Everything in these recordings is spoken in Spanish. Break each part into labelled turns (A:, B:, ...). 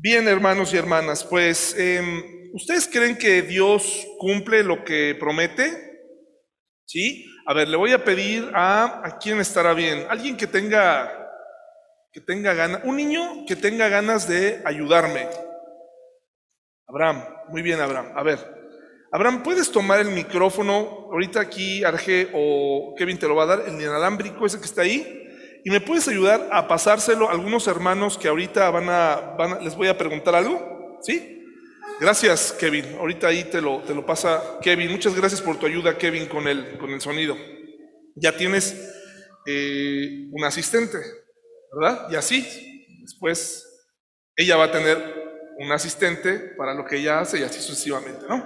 A: Bien, hermanos y hermanas, pues, em, ¿ustedes creen que Dios cumple lo que promete? ¿Sí? A ver, le voy a pedir a, ¿a quién estará bien? Alguien que tenga, que tenga ganas, un niño que tenga ganas de ayudarme. Abraham, muy bien, Abraham. A ver, Abraham, ¿puedes tomar el micrófono? Ahorita aquí Arge o Kevin te lo va a dar, el inalámbrico ese que está ahí. ¿Y me puedes ayudar a pasárselo a algunos hermanos que ahorita van a, van a- les voy a preguntar algo? ¿Sí? Gracias, Kevin. Ahorita ahí te lo, te lo pasa Kevin. Muchas gracias por tu ayuda, Kevin, con el, con el sonido. Ya tienes eh, un asistente, ¿verdad? Y así, después ella va a tener un asistente para lo que ella hace y así sucesivamente, ¿no?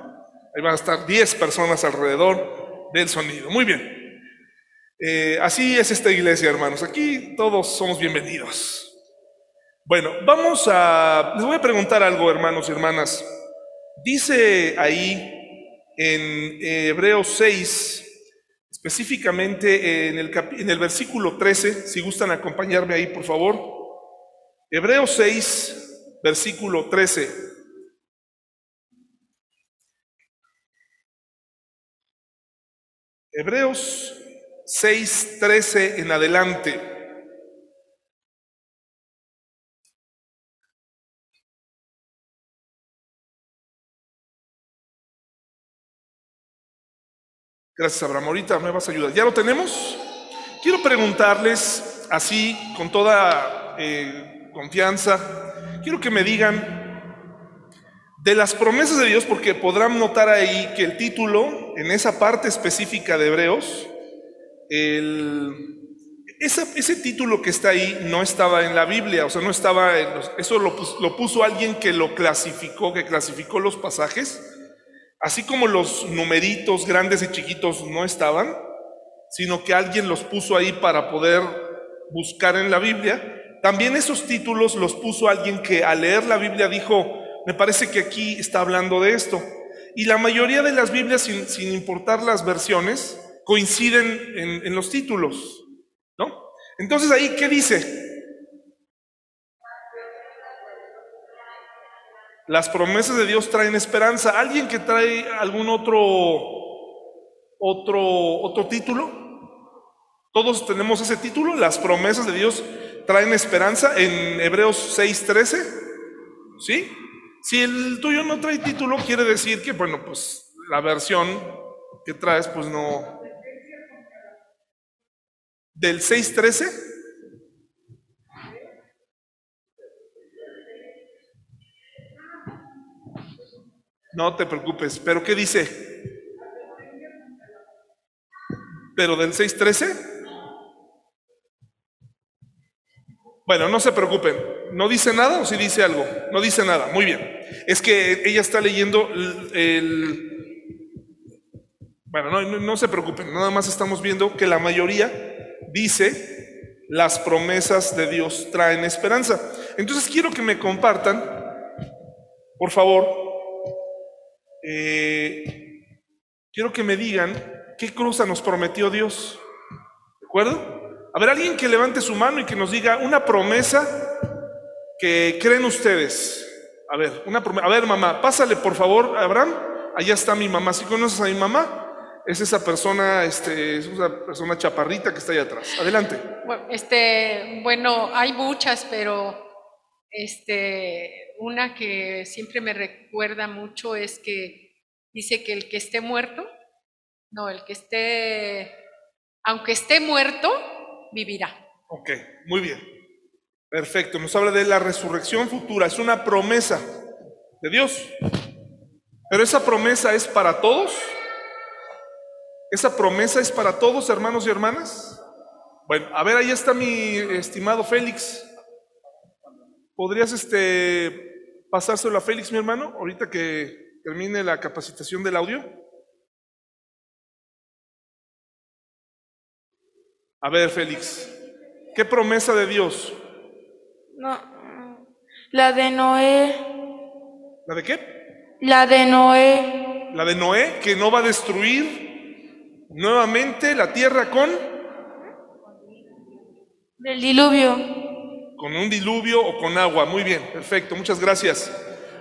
A: Ahí van a estar 10 personas alrededor del sonido. Muy bien. Eh, así es esta iglesia, hermanos. Aquí todos somos bienvenidos. Bueno, vamos a... Les voy a preguntar algo, hermanos y hermanas. Dice ahí en eh, Hebreos 6, específicamente en el, en el versículo 13, si gustan acompañarme ahí, por favor. Hebreos 6, versículo 13. Hebreos 6, 13 en adelante. Gracias, Abraham. Ahorita me vas a ayudar. ¿Ya lo tenemos? Quiero preguntarles así, con toda eh, confianza, quiero que me digan de las promesas de Dios, porque podrán notar ahí que el título, en esa parte específica de Hebreos, el- ese título que está ahí no estaba en la Biblia, o sea, no estaba, en los- eso lo, pus- lo puso alguien que lo clasificó, que clasificó los pasajes, así como los numeritos grandes y chiquitos no estaban, sino que alguien los puso ahí para poder buscar en la Biblia. También esos títulos los puso alguien que al leer la Biblia dijo, me parece que aquí está hablando de esto. Y la mayoría de las Biblias, sin importar las versiones, coinciden en, los títulos, ¿no? Entonces ahí, ¿qué dice? Las promesas de Dios traen esperanza. ¿Alguien que trae algún otro, otro, otro título? Todos tenemos ese título, las promesas de Dios traen esperanza en Hebreos 6:13. ¿Sí? Si el tuyo no trae título, quiere decir que, bueno, pues la versión que traes, pues no. Del 6:13. No te preocupes, pero ¿qué dice? ¿Pero del 6.13? Bueno, no se preocupen. ¿No dice nada o sí dice algo? No dice nada. Muy bien. Es que ella está leyendo el... el- Bueno, no, no- no se preocupen. Nada más estamos viendo que la mayoría dice las promesas de Dios traen esperanza. Entonces quiero que me compartan, por favor, eh, quiero que me digan qué cosa nos prometió Dios. ¿De acuerdo? A ver, alguien que levante su mano y que nos diga una promesa que creen ustedes. A ver, una promesa. A ver, mamá, pásale por favor, Abraham. Allá está mi mamá. Si conoces a mi mamá, es esa persona, este, es una persona chaparrita que está allá atrás. Adelante.
B: Bueno, Este, bueno, hay muchas, pero este, una que siempre me recuerda mucho es que dice que el que esté muerto, no, el que esté, aunque esté muerto, vivirá.
A: Ok, muy bien. Perfecto. Nos habla de la resurrección futura. Es una promesa de Dios. Pero esa promesa es para todos. Esa promesa es para todos, hermanos y hermanas. Bueno, a ver, ahí está mi estimado Félix. ¿Podrías este pasárselo a Félix, mi hermano, ahorita que termine la capacitación del audio? A ver, Félix, ¿qué promesa de Dios?
C: No, la de Noé,
A: ¿La de qué?
C: la de Noé,
A: La de Noé, que no va a destruir nuevamente la tierra con,
C: del diluvio.
A: con un diluvio o con agua. Muy bien, perfecto, muchas gracias.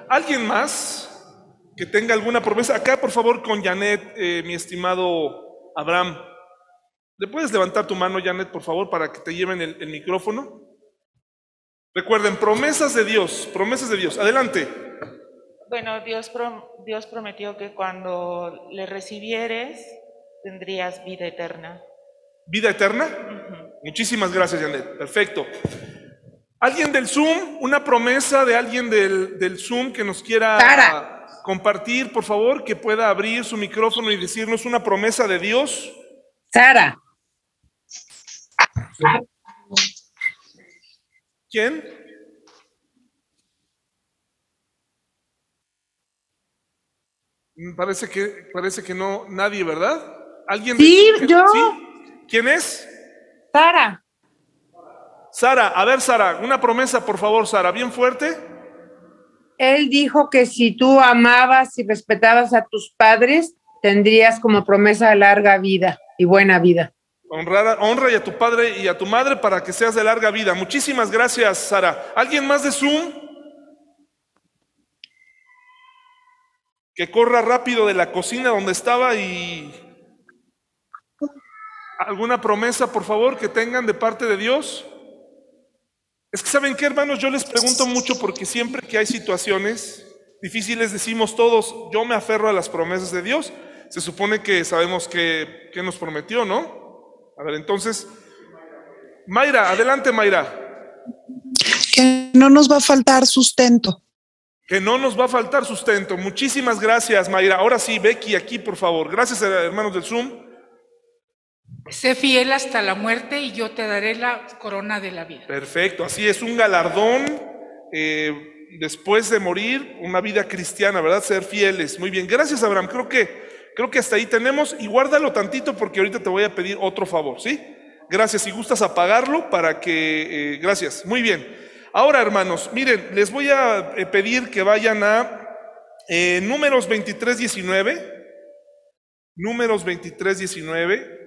A: ¿Alguien más que tenga alguna promesa? Acá, por favor, con Janet, eh, mi estimado Abraham. ¿Le puedes levantar tu mano, Janet, por favor, para que te lleven el, el micrófono? Recuerden, promesas de Dios, promesas de Dios. Adelante.
D: Bueno, Dios, prom- Dios prometió que cuando le recibieres tendrías vida eterna.
A: ¿Vida eterna? Muchísimas gracias, Janet. Perfecto. ¿Alguien del Zoom? ¿Una promesa de alguien del, del Zoom que nos quiera
E: Sara.
A: compartir, por favor? Que pueda abrir su micrófono y decirnos una promesa de Dios.
E: Sara,
A: ¿Quién? Mm, Parece que, parece que no, nadie, ¿verdad? ¿Alguien?
E: Sí, yo.
A: ¿Sí? ¿Quién es?
E: Sara,
A: Sara, a ver, Sara, una promesa, por favor, Sara, bien fuerte.
E: él dijo que si tú amabas y respetabas a tus padres, tendrías como promesa larga vida y buena vida.
A: Honrar, honra y a tu padre y a tu madre para que seas de larga vida. Muchísimas gracias, Sara. ¿Alguien más de Zoom? Que corra rápido de la cocina donde estaba y... ¿Alguna promesa, por favor, que tengan de parte de Dios? Es que saben qué, hermanos, yo les pregunto mucho porque siempre que hay situaciones difíciles decimos todos, yo me aferro a las promesas de Dios. Se supone que sabemos que, que nos prometió, ¿no? A ver, entonces, Mayra, adelante Mayra,
F: que no nos va a faltar sustento.
A: que no nos va a faltar sustento. Muchísimas gracias Mayra. Ahora sí, Becky, aquí por favor. Gracias eh, hermanos del Zoom.
G: Sé fiel hasta la muerte y yo te daré la corona de la vida.
A: Perfecto, así es, un galardón eh, después de morir, una vida cristiana, ¿verdad? Ser fieles. Muy bien, gracias Abraham. Creo que, creo que hasta ahí tenemos y guárdalo tantito porque ahorita te voy a pedir otro favor, ¿sí? Gracias, si gustas apagarlo para que, eh, gracias, muy bien. Ahora hermanos, miren, les voy a eh, pedir que vayan a números 23, 19. Números 23, 19.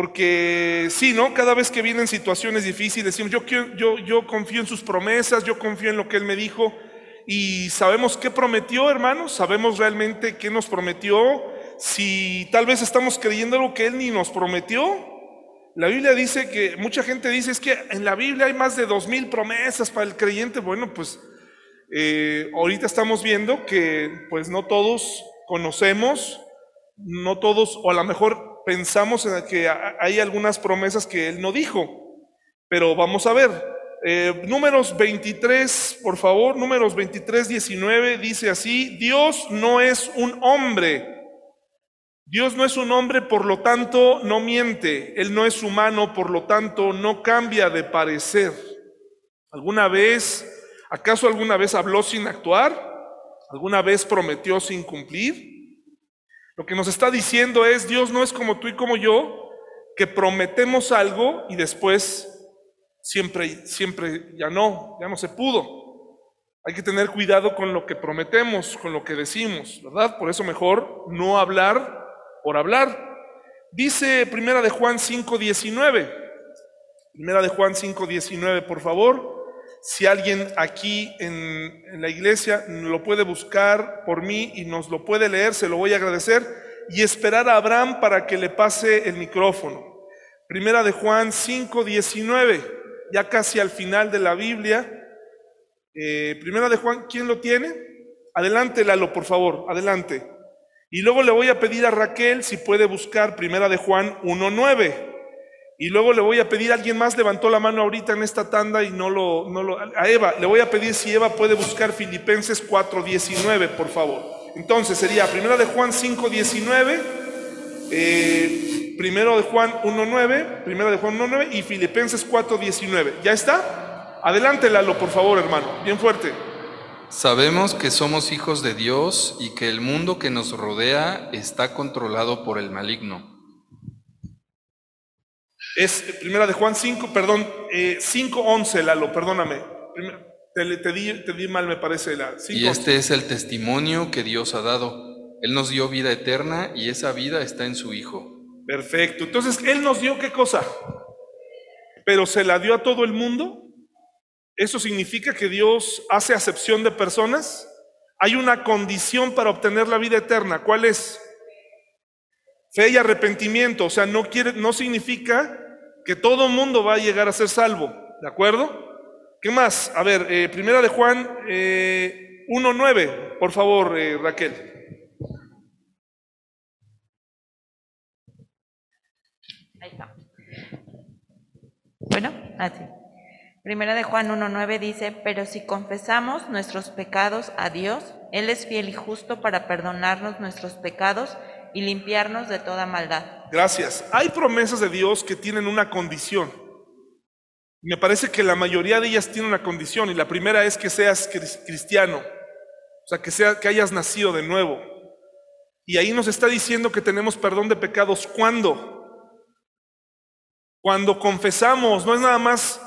A: Porque sí, ¿no? Cada vez que vienen situaciones difíciles, decimos, yo, yo, yo confío en sus promesas, yo confío en lo que Él me dijo, y sabemos qué prometió, hermanos, sabemos realmente qué nos prometió, si tal vez estamos creyendo algo que Él ni nos prometió. La Biblia dice que, mucha gente dice, es que en la Biblia hay más de dos mil promesas para el creyente. Bueno, pues eh, ahorita estamos viendo que pues no todos conocemos, no todos, o a lo mejor pensamos en que ha- hay algunas promesas que él no dijo, pero vamos a ver. Eh, números 23, por favor, números 23, 19 dice así, Dios no es un hombre. Dios no es un hombre, por lo tanto no miente. Él no es humano, por lo tanto no cambia de parecer. ¿Alguna vez, acaso alguna vez habló sin actuar? ¿Alguna vez prometió sin cumplir? Lo que nos está diciendo es, Dios no es como tú y como yo, que prometemos algo y después siempre, siempre ya no, ya no se pudo. Hay que tener cuidado con lo que prometemos, con lo que decimos, ¿verdad? Por eso mejor no hablar por hablar. Dice Primera de Juan 5:19. Primera de Juan 5:19, por favor. Si alguien aquí en, la iglesia lo puede buscar por mí y nos lo puede leer, se lo voy a agradecer y esperar a Abraham para que le pase el micrófono. Primera de Juan 5:19, ya casi al final de la Biblia. Eh, primera de Juan, ¿quién lo tiene? Adelante, Lalo, por favor, adelante. Y luego le voy a pedir a Raquel si puede buscar Primera de Juan 1.9. Y luego le voy a pedir alguien más, levantó la mano ahorita en esta tanda y no lo, no lo, a Eva, le voy a pedir si Eva puede buscar Filipenses 4.19, por favor. Entonces sería Primera de Juan 5.19, eh, Primero de Juan 1.9, Primera de Juan 1.9 y Filipenses 4.19. ¿Ya está? Adelante, Lalo, por favor, hermano, bien fuerte.
H: Sabemos que somos hijos de Dios y que el mundo que nos rodea está controlado por el maligno.
A: Es primera de Juan 5, perdón, eh, 5.11, Lalo, perdóname. Te, te di, te di mal, me parece, la 5.11.
H: Y este es el testimonio que Dios ha dado. Él nos dio vida eterna y esa vida está en su Hijo.
A: Perfecto. Entonces, Él nos dio qué cosa? pero se la dio a todo el mundo. ¿Eso significa que Dios hace acepción de personas? Hay una condición para obtener la vida eterna. ¿Cuál es? Fe y arrepentimiento. O sea, no, quiere, no significa que todo mundo va a llegar a ser salvo. ¿De acuerdo? ¿Qué más? A ver, eh, primera de Juan eh, 1.9, por favor, eh, Raquel.
I: Ahí está. Bueno, así. Primera de Juan 1.9 dice, pero si confesamos nuestros pecados a Dios, Él es fiel y justo para perdonarnos nuestros pecados y limpiarnos de toda maldad.
A: Gracias. Hay promesas de Dios que tienen una condición. Me parece que la mayoría de ellas tienen una condición y la primera es que seas cris- cristiano, o sea, que, sea, que hayas nacido de nuevo. Y ahí nos está diciendo que tenemos perdón de pecados. ¿Cuándo? Cuando confesamos, no es nada más,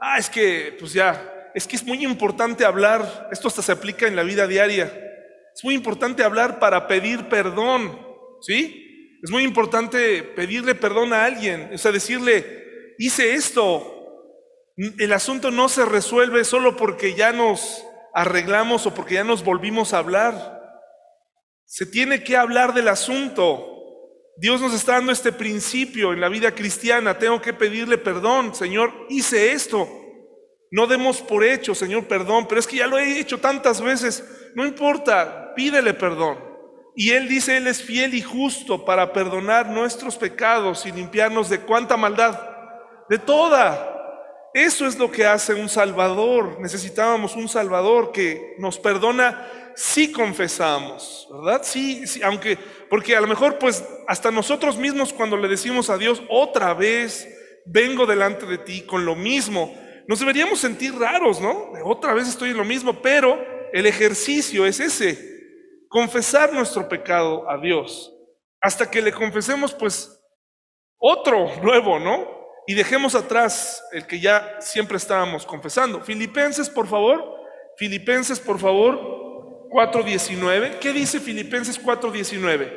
A: ah, es que, pues ya, es que es muy importante hablar, esto hasta se aplica en la vida diaria, es muy importante hablar para pedir perdón, ¿sí? Es muy importante pedirle perdón a alguien, o sea, decirle, hice esto, el asunto no se resuelve solo porque ya nos arreglamos o porque ya nos volvimos a hablar. Se tiene que hablar del asunto. Dios nos está dando este principio en la vida cristiana. Tengo que pedirle perdón. Señor, hice esto. No demos por hecho, Señor, perdón. Pero es que ya lo he hecho tantas veces. No importa, pídele perdón. Y Él dice, Él es fiel y justo para perdonar nuestros pecados y limpiarnos de cuánta maldad. De toda. Eso es lo que hace un Salvador. Necesitábamos un Salvador que nos perdona si confesamos, ¿verdad? Sí, sí, aunque, porque a lo mejor pues hasta nosotros mismos cuando le decimos a Dios, otra vez vengo delante de ti con lo mismo, nos deberíamos sentir raros, ¿no? Otra vez estoy en lo mismo, pero el ejercicio es ese, confesar nuestro pecado a Dios, hasta que le confesemos pues otro nuevo, ¿no? y dejemos atrás el que ya siempre estábamos confesando. Filipenses, por favor. Filipenses, por favor. 4.19. ¿Qué dice Filipenses 4.19?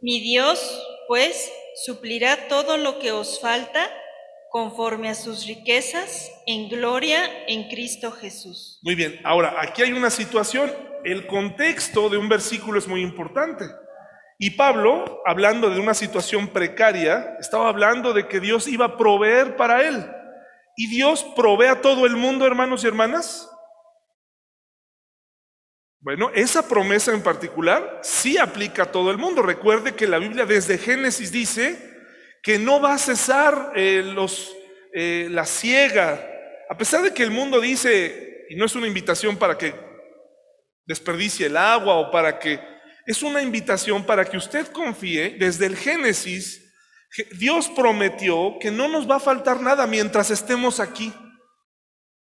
J: Mi Dios, pues, suplirá todo lo que os falta conforme a sus riquezas en gloria en Cristo Jesús.
A: Muy bien. Ahora, aquí hay una situación. El contexto de un versículo es muy importante. Y Pablo, hablando de una situación precaria, estaba hablando de que Dios iba a proveer para él. ¿Y Dios provee a todo el mundo, hermanos y hermanas? Bueno, esa promesa en particular sí aplica a todo el mundo. Recuerde que la Biblia desde Génesis dice que no va a cesar eh, los, eh, la ciega. A pesar de que el mundo dice, y no es una invitación para que desperdicie el agua o para que es una invitación para que usted confíe desde el Génesis. Dios prometió que no nos va a faltar nada mientras estemos aquí.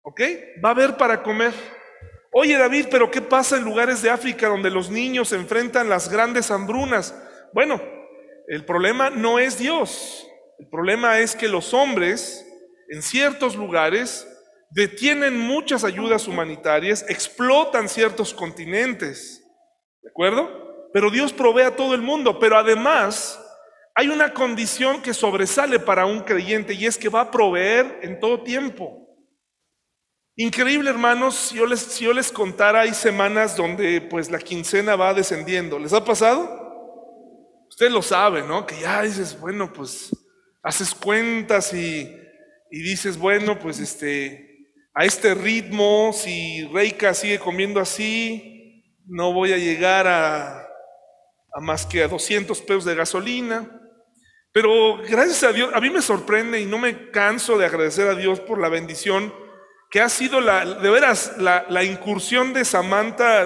A: ¿Ok? Va a haber para comer. Oye David, pero ¿qué pasa en lugares de África donde los niños enfrentan las grandes hambrunas? Bueno, el problema no es Dios. El problema es que los hombres en ciertos lugares detienen muchas ayudas humanitarias, explotan ciertos continentes. ¿De acuerdo? pero Dios provee a todo el mundo. Pero además hay una condición que sobresale para un creyente y es que va a proveer en todo tiempo. Increíble, hermanos, si yo les, si yo les contara, hay semanas donde pues la quincena va descendiendo. ¿Les ha pasado? Usted lo sabe, ¿no? Que ya dices, bueno, pues haces cuentas y, y dices, bueno, pues este, a este ritmo, si Reika sigue comiendo así, no voy a llegar a, a más que a 200 pesos de gasolina. Pero gracias a Dios, a mí me sorprende y no me canso de agradecer a Dios por la bendición que ha sido la, de veras la, la incursión de Samantha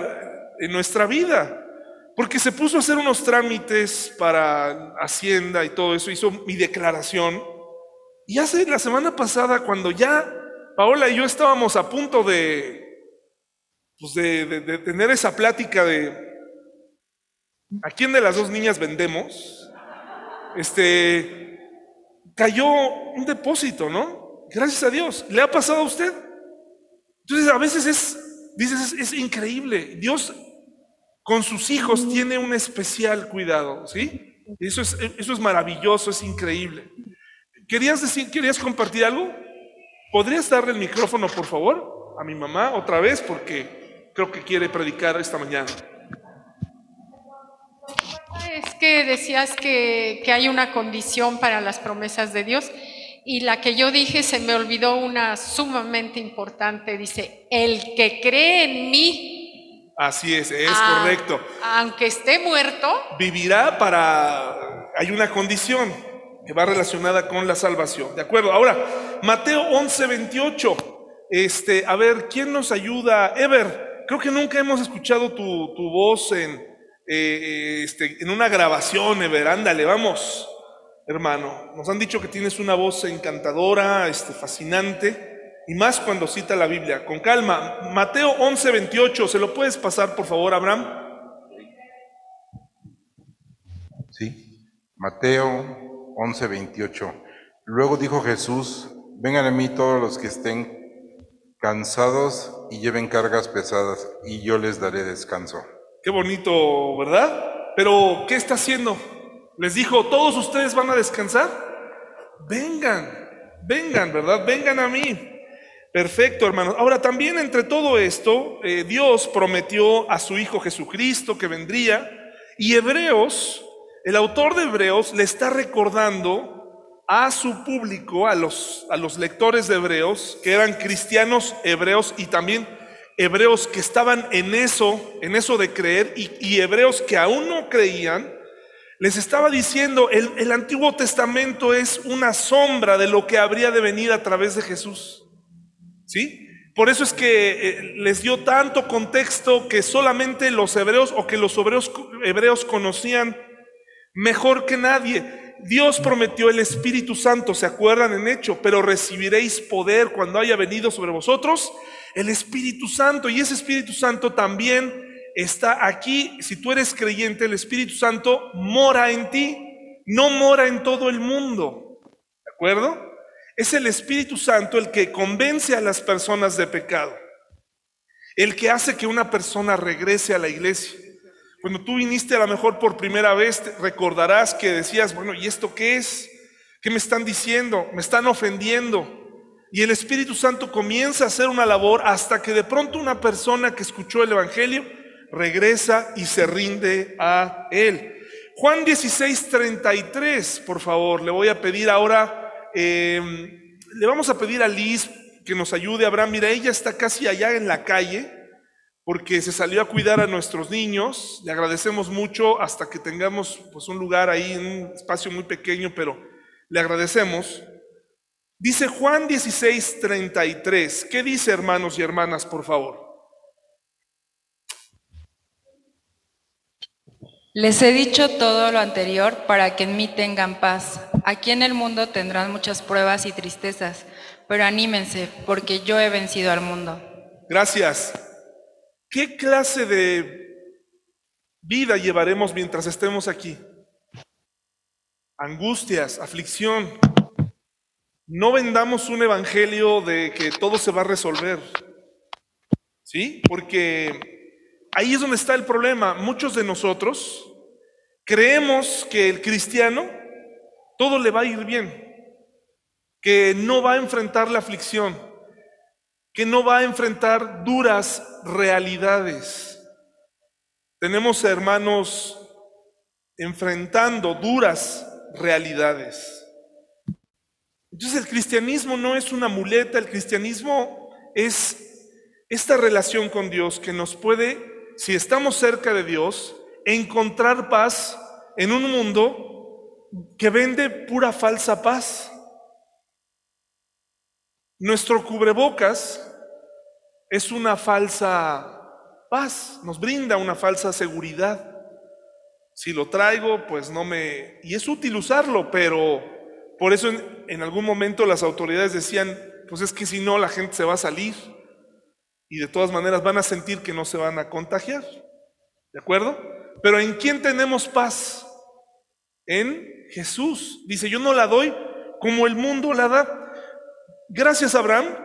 A: en nuestra vida. Porque se puso a hacer unos trámites para Hacienda y todo eso, hizo mi declaración. Y hace la semana pasada, cuando ya Paola y yo estábamos a punto de, pues de, de, de tener esa plática de, ¿A quién de las dos niñas vendemos? Este, cayó un depósito, ¿no? Gracias a Dios. ¿Le ha pasado a usted? Entonces a veces es, dices, es, es increíble. Dios con sus hijos tiene un especial cuidado, ¿sí? Eso es, eso es maravilloso, es increíble. ¿Querías decir, querías compartir algo? ¿Podrías darle el micrófono, por favor, a mi mamá otra vez? Porque creo que quiere predicar esta mañana.
B: Es que decías que, que hay una condición para las promesas de Dios y la que yo dije se me olvidó una sumamente importante. Dice, el que cree en mí,
A: Así es, es
B: Ah.
A: correcto.
B: aunque esté muerto,
A: Vivirá para... Hay una condición que va relacionada con la salvación. ¿De acuerdo? Ahora, Mateo 11, 28. Este, a ver, ¿quién nos ayuda? Ever, creo que nunca hemos escuchado tu, tu voz en, eh, este, en una grabación, Ever. Ándale, vamos, hermano. Nos han dicho que tienes una voz encantadora, este, fascinante. Y más cuando cita la Biblia. Con calma. Mateo 11, 28. ¿Se lo puedes pasar, por favor, Abraham?
K: Sí. Mateo 11, 28. Luego dijo Jesús, vengan a mí todos los que estén cansados y lleven cargas pesadas, y yo les daré descanso.
A: Qué bonito, ¿verdad? Pero, ¿qué está haciendo? Les dijo, ¿todos ustedes van a descansar? Vengan, vengan, ¿verdad? Vengan a mí. Perfecto, hermanos. Ahora, también entre todo esto, eh, Dios prometió a su Hijo Jesucristo que vendría, y Hebreos, el autor de Hebreos, le está recordando a su público, a los, a los lectores de Hebreos, que eran cristianos hebreos y también hebreos que estaban en eso, en eso de creer, y, y hebreos que aún no creían, les estaba diciendo, el, el Antiguo Testamento es una sombra de lo que habría de venir a través de Jesús. ¿Sí? Por eso es que eh, les dio tanto contexto que solamente los hebreos o que los hebreos, hebreos conocían mejor que nadie. Dios prometió el Espíritu Santo, ¿se acuerdan en hecho? Pero recibiréis poder cuando haya venido sobre vosotros el Espíritu Santo. Y ese Espíritu Santo también está aquí. Si tú eres creyente, el Espíritu Santo mora en ti, no mora en todo el mundo. ¿De acuerdo? Es el Espíritu Santo el que convence a las personas de pecado. El que hace que una persona regrese a la iglesia. Cuando tú viniste a lo mejor por primera vez, recordarás que decías, bueno, ¿y esto qué es? ¿Qué me están diciendo? Me están ofendiendo. Y el Espíritu Santo comienza a hacer una labor hasta que de pronto una persona que escuchó el Evangelio regresa y se rinde a Él. Juan 16, 33, por favor, le voy a pedir ahora, eh, le vamos a pedir a Liz que nos ayude. Abraham, mira, ella está casi allá en la calle porque se salió a cuidar a nuestros niños. Le agradecemos mucho hasta que tengamos pues, un lugar ahí, un espacio muy pequeño, pero le agradecemos. Dice Juan 16, 33. ¿Qué dice, hermanos y hermanas, por favor?
L: Les he dicho todo lo anterior para que en mí tengan paz. Aquí en el mundo tendrán muchas pruebas y tristezas, pero anímense, porque yo he vencido al mundo.
A: Gracias. ¿Qué clase de vida llevaremos mientras estemos aquí? Angustias, aflicción. No vendamos un evangelio de que todo se va a resolver. ¿Sí? Porque ahí es donde está el problema. Muchos de nosotros creemos que el cristiano todo le va a ir bien, que no va a enfrentar la aflicción, que no va a enfrentar duras realidades. Tenemos hermanos enfrentando duras realidades. Entonces el cristianismo no es una muleta, el cristianismo es esta relación con Dios que nos puede, si estamos cerca de Dios, encontrar paz en un mundo que vende pura falsa paz. Nuestro cubrebocas es una falsa paz, nos brinda una falsa seguridad. Si lo traigo, pues no me... Y es útil usarlo, pero por eso en, en, algún momento las autoridades decían, pues es que si no la gente se va a salir y de todas maneras van a sentir que no se van a contagiar. ¿De acuerdo? Pero ¿en quién tenemos paz? En Jesús. Dice, yo no la doy como el mundo la da. Gracias, Abraham.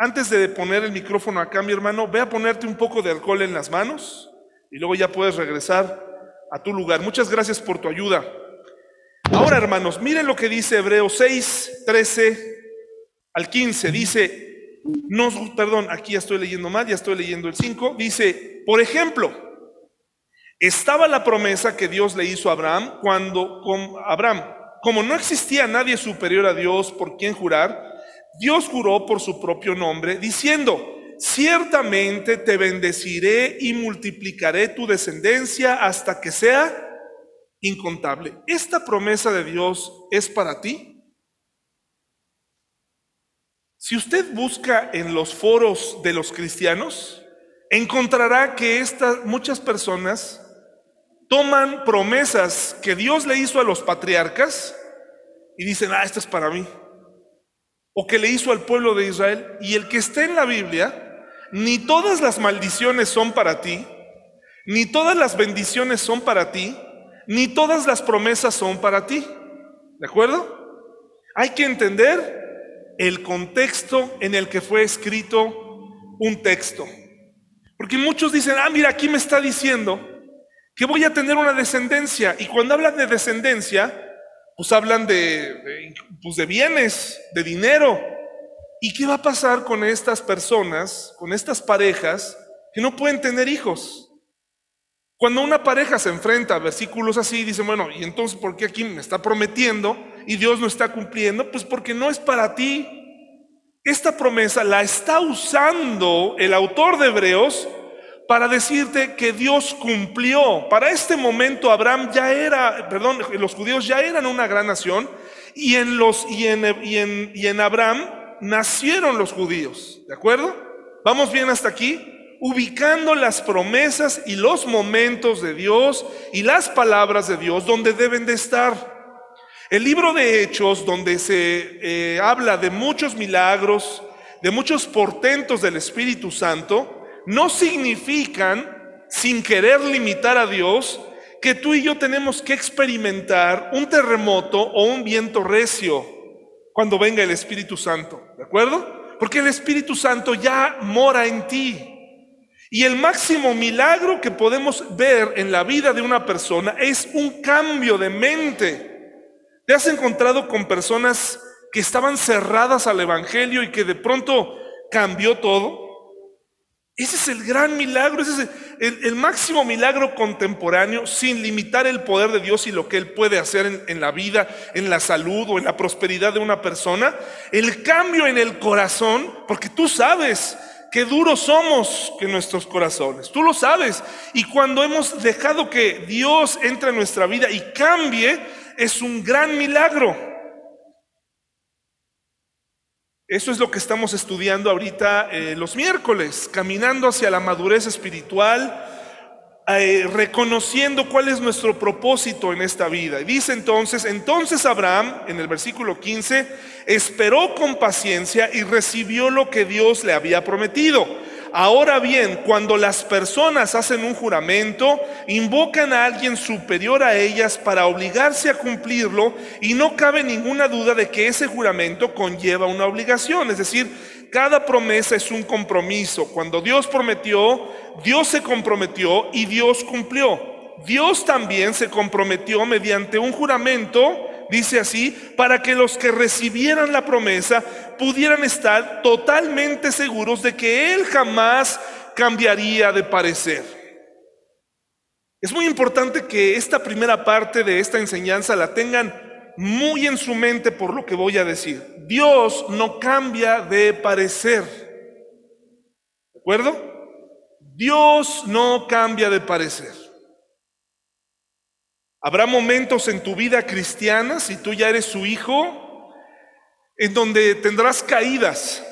A: Antes de poner el micrófono acá, mi hermano, ve a ponerte un poco de alcohol en las manos y luego ya puedes regresar a tu lugar. Muchas gracias por tu ayuda. Ahora, hermanos, miren lo que dice Hebreos 6, 13 al 15, dice, nos, perdón, aquí ya estoy leyendo mal, ya estoy leyendo el 5, dice, por ejemplo, estaba la promesa que Dios le hizo a Abraham cuando con Abraham, como no existía nadie superior a Dios por quien jurar, Dios juró por su propio nombre, diciendo, ciertamente te bendeciré y multiplicaré tu descendencia hasta que sea incontable. ¿Esta promesa de Dios es para ti? Si usted busca en los foros de los cristianos, encontrará que estas muchas personas toman promesas que Dios le hizo a los patriarcas y dicen, ah, esto es para mí. O que le hizo al pueblo de Israel. Y el que esté en la Biblia, ni todas las maldiciones son para ti, ni todas las bendiciones son para ti, ni todas las promesas son para ti. ¿De acuerdo? Hay que entender el contexto en el que fue escrito un texto. Porque muchos dicen, ah, mira, aquí me está diciendo que voy a tener una descendencia. Y cuando hablan de descendencia, pues hablan de, pues de bienes, de dinero. ¿Y qué va a pasar con estas personas, con estas parejas que no pueden tener hijos? Cuando una pareja se enfrenta a versículos así, dice, bueno, ¿y entonces por qué aquí me está prometiendo y Dios no está cumpliendo? Pues porque no es para ti. Esta promesa la está usando el autor de Hebreos para decirte que Dios cumplió. Para este momento Abraham ya era, perdón, los judíos ya eran una gran nación y en los y en, y en, y en Abraham nacieron los judíos, ¿de acuerdo? ¿Vamos bien hasta aquí? ubicando las promesas y los momentos de Dios y las palabras de Dios donde deben de estar. El libro de Hechos, donde se eh, habla de muchos milagros, de muchos portentos del Espíritu Santo, no significan, sin querer limitar a Dios, que tú y yo tenemos que experimentar un terremoto o un viento recio cuando venga el Espíritu Santo, ¿de acuerdo? Porque el Espíritu Santo ya mora en ti. Y el máximo milagro que podemos ver en la vida de una persona es un cambio de mente. ¿Te has encontrado con personas que estaban cerradas al Evangelio y que de pronto cambió todo? Ese es el gran milagro, ese es el, máximo milagro contemporáneo sin limitar el poder de Dios y lo que Él puede hacer en, en la vida, en la salud o en la prosperidad de una persona. El cambio en el corazón, porque tú sabes, qué duros somos que nuestros corazones. Tú lo sabes. Y cuando hemos dejado que Dios entre en nuestra vida y cambie, es un gran milagro. Eso es lo que estamos estudiando ahorita eh, los miércoles, caminando hacia la madurez espiritual, eh, reconociendo cuál es nuestro propósito en esta vida. Y dice entonces, entonces Abraham, en el versículo 15, esperó con paciencia y recibió lo que Dios le había prometido. Ahora bien, cuando las personas hacen un juramento, invocan a alguien superior a ellas para obligarse a cumplirlo y no cabe ninguna duda de que ese juramento conlleva una obligación, es decir, cada promesa es un compromiso. Cuando Dios prometió, Dios se comprometió y Dios cumplió. Dios también se comprometió mediante un juramento, dice así, para que los que recibieran la promesa pudieran estar totalmente seguros de que Él jamás cambiaría de parecer. Es muy importante que esta primera parte de esta enseñanza la tengan muy en su mente por lo que voy a decir. Dios no cambia de parecer. ¿De acuerdo? Dios no cambia de parecer. Habrá momentos en tu vida cristiana, si tú ya eres su hijo, en donde tendrás caídas,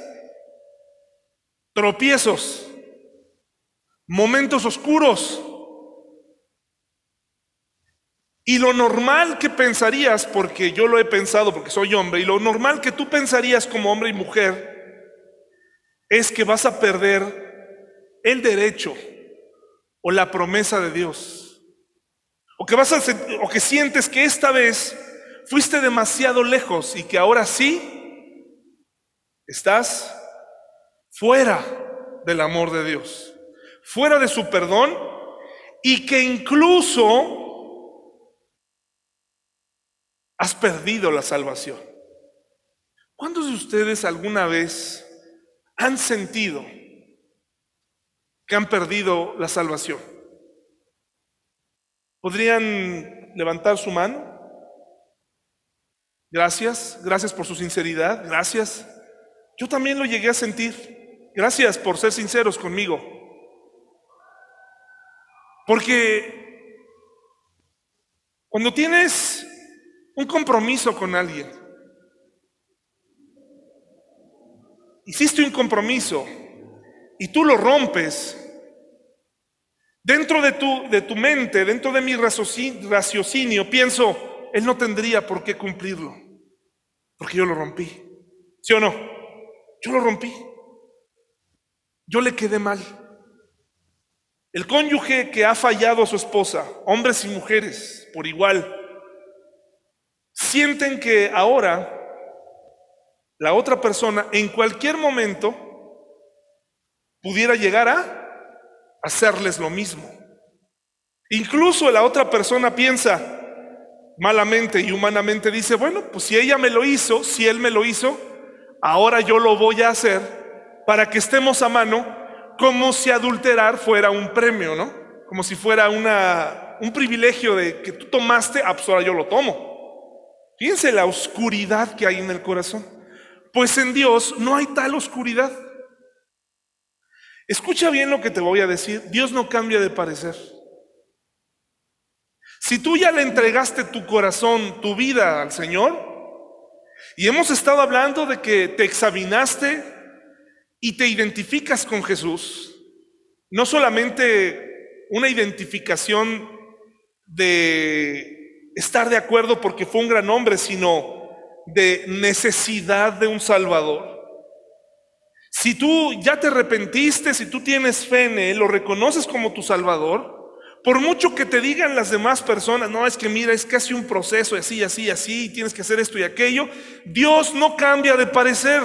A: tropiezos, momentos oscuros, y lo normal que pensarías, porque yo lo he pensado porque soy hombre, y lo normal que tú pensarías como hombre y mujer, es que vas a perder el derecho o la promesa de Dios. O que, sientes que esta vez fuiste demasiado lejos y que ahora sí estás fuera del amor de Dios, fuera de su perdón y que incluso has perdido la salvación. ¿Cuántos de ustedes alguna vez han sentido que han perdido la salvación? ¿Podrían levantar su mano? Gracias, gracias por su sinceridad, gracias. Yo también lo llegué a sentir. Gracias por ser sinceros conmigo. Porque cuando tienes un compromiso con alguien, hiciste un compromiso y tú lo rompes, dentro de tu, de tu mente, dentro de mi raciocinio, pienso, él no tendría por qué cumplirlo, porque yo lo rompí. ¿Sí o no? Yo lo rompí. Yo le quedé mal. El cónyuge que ha fallado a su esposa, hombres y mujeres por igual, sienten que ahora la otra persona en cualquier momento pudiera llegar a hacerles lo mismo. Incluso la otra persona piensa malamente y humanamente, dice, bueno, pues si ella me lo hizo, si él me lo hizo, ahora yo lo voy a hacer para que estemos a mano como si adulterar fuera un premio, ¿no? Como si fuera un privilegio de que tú tomaste, ah, pues ahora yo lo tomo. Fíjense la oscuridad que hay en el corazón. Pues en Dios no hay tal oscuridad. Escucha bien lo que te voy a decir. Dios no cambia de parecer. Si tú ya le entregaste tu corazón, tu vida al Señor, y hemos estado hablando de que te examinaste y te identificas con Jesús, no solamente una identificación de estar de acuerdo porque fue un gran hombre, sino de necesidad de un Salvador. Si tú ya te arrepentiste, si tú tienes fe en Él, lo reconoces como tu Salvador, por mucho que te digan las demás personas, no, es que mira, es casi un proceso, así, así, así, y tienes que hacer esto y aquello, Dios no cambia de parecer.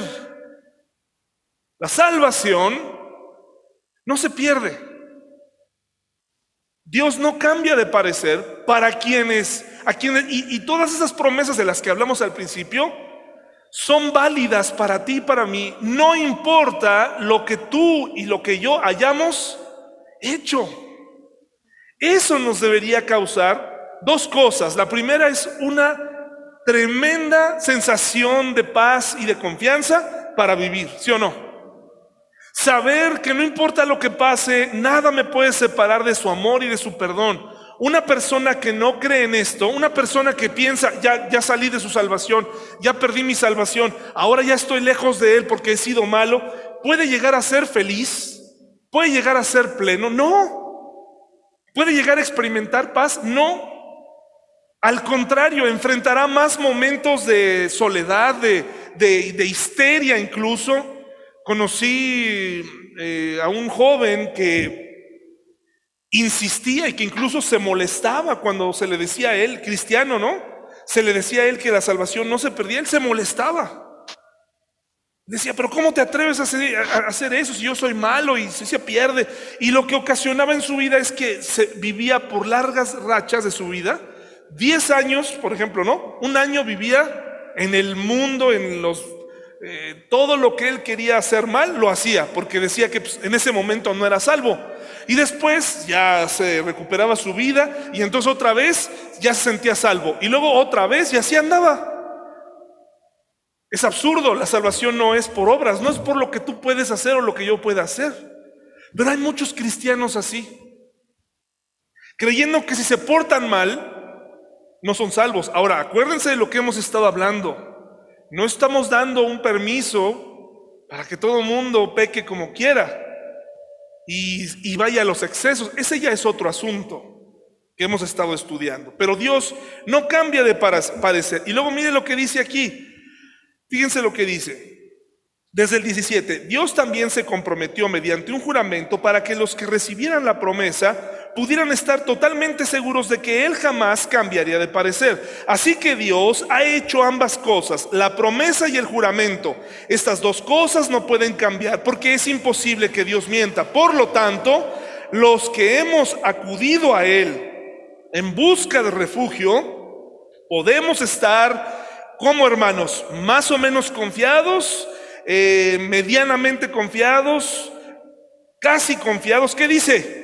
A: La salvación no se pierde. Dios no cambia de parecer para quienes, a quienes, y, y todas esas promesas de las que hablamos al principio, son válidas para ti y para mí, no importa lo que tú y lo que yo hayamos hecho. Eso nos debería causar dos cosas. La primera es una tremenda sensación de paz y de confianza para vivir, ¿sí o no? Saber que no importa lo que pase, nada me puede separar de su amor y de su perdón. Una persona que no cree en esto, una persona que piensa, ya, ya salí de su salvación, ya perdí mi salvación, ahora ya estoy lejos de él porque he sido malo, ¿puede llegar a ser feliz? ¿Puede llegar a ser pleno? No. ¿Puede llegar a experimentar paz? No. Al contrario, enfrentará más momentos de soledad, de, de, histeria incluso. Conocí eh, a un joven que insistía y que incluso se molestaba cuando se le decía a él, cristiano, ¿no? Se le decía a él que la salvación no se perdía, él se molestaba. Decía, pero ¿cómo te atreves a hacer, eso si yo soy malo y si se pierde? Y lo que ocasionaba en su vida es que se vivía por largas rachas de su vida. Diez años, por ejemplo, ¿no? Un año vivía en el mundo, en los eh, todo lo que él quería hacer mal, lo hacía, porque decía que pues, en ese momento no era salvo. Y después ya se recuperaba su vida y entonces otra vez ya se sentía salvo. Y luego otra vez y así andaba. Es absurdo, la salvación no es por obras, no es por lo que tú puedes hacer o lo que yo pueda hacer. Pero hay muchos cristianos así, creyendo que si se portan mal, no son salvos. Ahora, acuérdense de lo que hemos estado hablando. No estamos dando un permiso para que todo el mundo peque como quiera y, vaya a los excesos. Ese ya es otro asunto que hemos estado estudiando. Pero Dios no cambia de parecer. Y luego mire lo que dice aquí. Fíjense lo que dice. Desde el 17, Dios también se comprometió mediante un juramento para que los que recibieran la promesa pudieran estar totalmente seguros de que Él jamás cambiaría de parecer. Así que Dios ha hecho ambas cosas, la promesa y el juramento. Estas dos cosas no pueden cambiar porque es imposible que Dios mienta. Por lo tanto, los que hemos acudido a Él en busca de refugio, podemos estar ¿cómo hermanos? ¿Más o menos confiados? Eh, ¿Medianamente confiados? ¿Casi confiados? ¿Qué dice?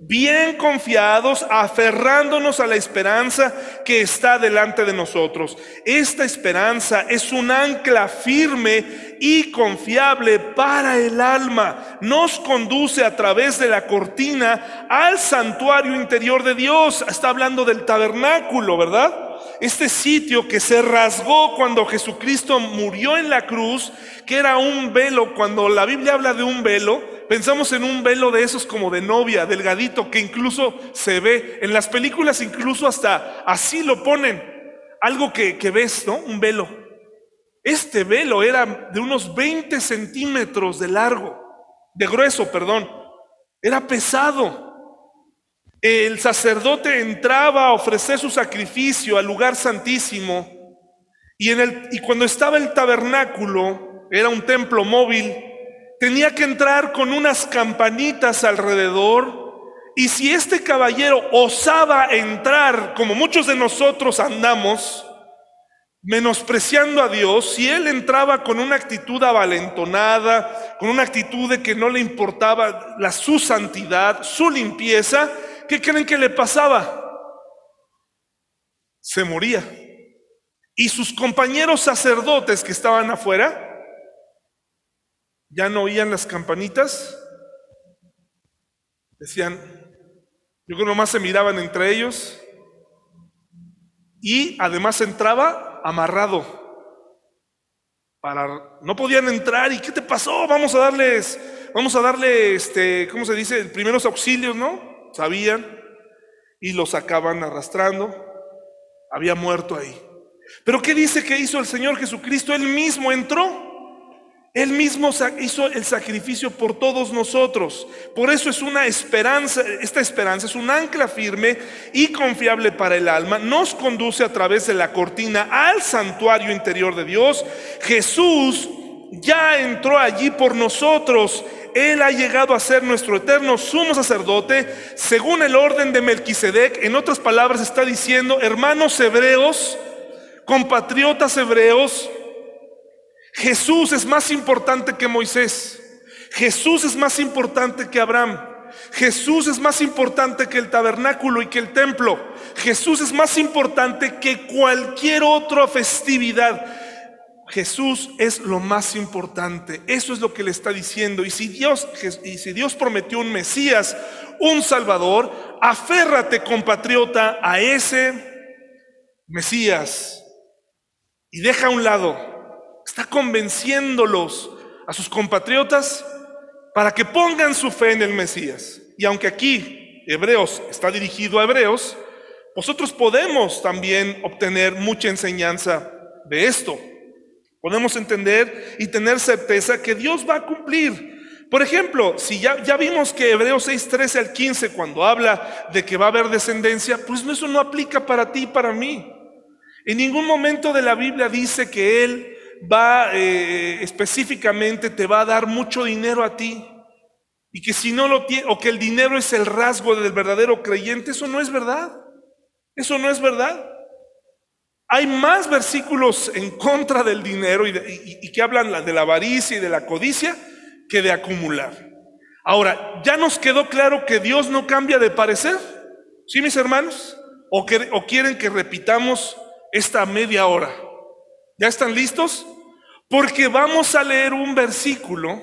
A: Bien confiados, aferrándonos a la esperanza que está delante de nosotros. Esta esperanza es un ancla firme y confiable para el alma. Nos conduce a través de la cortina al santuario interior de Dios. Está hablando del tabernáculo, ¿verdad? Este sitio que se rasgó cuando Jesucristo murió en la cruz, que era un velo, cuando la Biblia habla de un velo, Pensamos en un velo de esos como de novia, delgadito, que incluso se ve. En las películas incluso hasta así lo ponen. Algo que, que ves, ¿no? Un velo. Este velo era de unos 20 centímetros de largo, de grueso, perdón. Era pesado. El sacerdote entraba a ofrecer su sacrificio al lugar santísimo y, en el, y cuando estaba el tabernáculo, era un templo móvil, tenía que entrar con unas campanitas alrededor y si este caballero osaba entrar, como muchos de nosotros andamos, menospreciando a Dios, si él entraba con una actitud avalentonada, con una actitud de que no le importaba la, su santidad, su limpieza, ¿qué creen que le pasaba? Se moría. Y sus compañeros sacerdotes que estaban afuera, ya no oían las campanitas, decían, yo creo nomás se miraban entre ellos y además entraba amarrado. Para, no podían entrar y ¿qué te pasó? Vamos a darles, vamos a darle, este, ¿cómo se dice? Primeros auxilios, ¿no? Sabían y lo sacaban arrastrando. Había muerto ahí. Pero ¿qué dice que hizo el Señor Jesucristo? Él mismo entró. Él mismo hizo el sacrificio por todos nosotros. Por eso es una esperanza, esta esperanza es un ancla firme y confiable para el alma. Nos conduce a través de la cortina al santuario interior de Dios. Jesús ya entró allí por nosotros. Él ha llegado a ser nuestro eterno sumo sacerdote según el orden de Melquisedec. En otras palabras está diciendo, hermanos hebreos, compatriotas hebreos, Jesús es más importante que Moisés. Jesús es más importante que Abraham. Jesús es más importante que el tabernáculo y que el templo. Jesús es más importante que cualquier otra festividad. Jesús es lo más importante. Eso es lo que le está diciendo. Y si Dios, y si Dios prometió un Mesías, un Salvador, aférrate, compatriota, a ese Mesías y deja a un lado Está convenciéndolos a sus compatriotas para que pongan su fe en el Mesías. Y aunque aquí Hebreos está dirigido a Hebreos, nosotros podemos también obtener mucha enseñanza de esto. Podemos entender y tener certeza que Dios va a cumplir. Por ejemplo, si ya, ya vimos que Hebreos 6, 13 al 15, cuando habla de que va a haber descendencia, pues eso no aplica para ti y para mí. En ningún momento de la Biblia dice que Él va eh, específicamente, te va a dar mucho dinero a ti. Y que si no lo tiene, o que el dinero es el rasgo del verdadero creyente, eso no es verdad. Eso no es verdad. Hay más versículos en contra del dinero y, que hablan de la avaricia y de la codicia que de acumular. Ahora, ¿ya nos quedó claro que Dios no cambia de parecer? ¿Sí, mis hermanos? ¿O, que, o quieren que repitamos esta media hora? ¿Ya están listos? Porque vamos a leer un versículo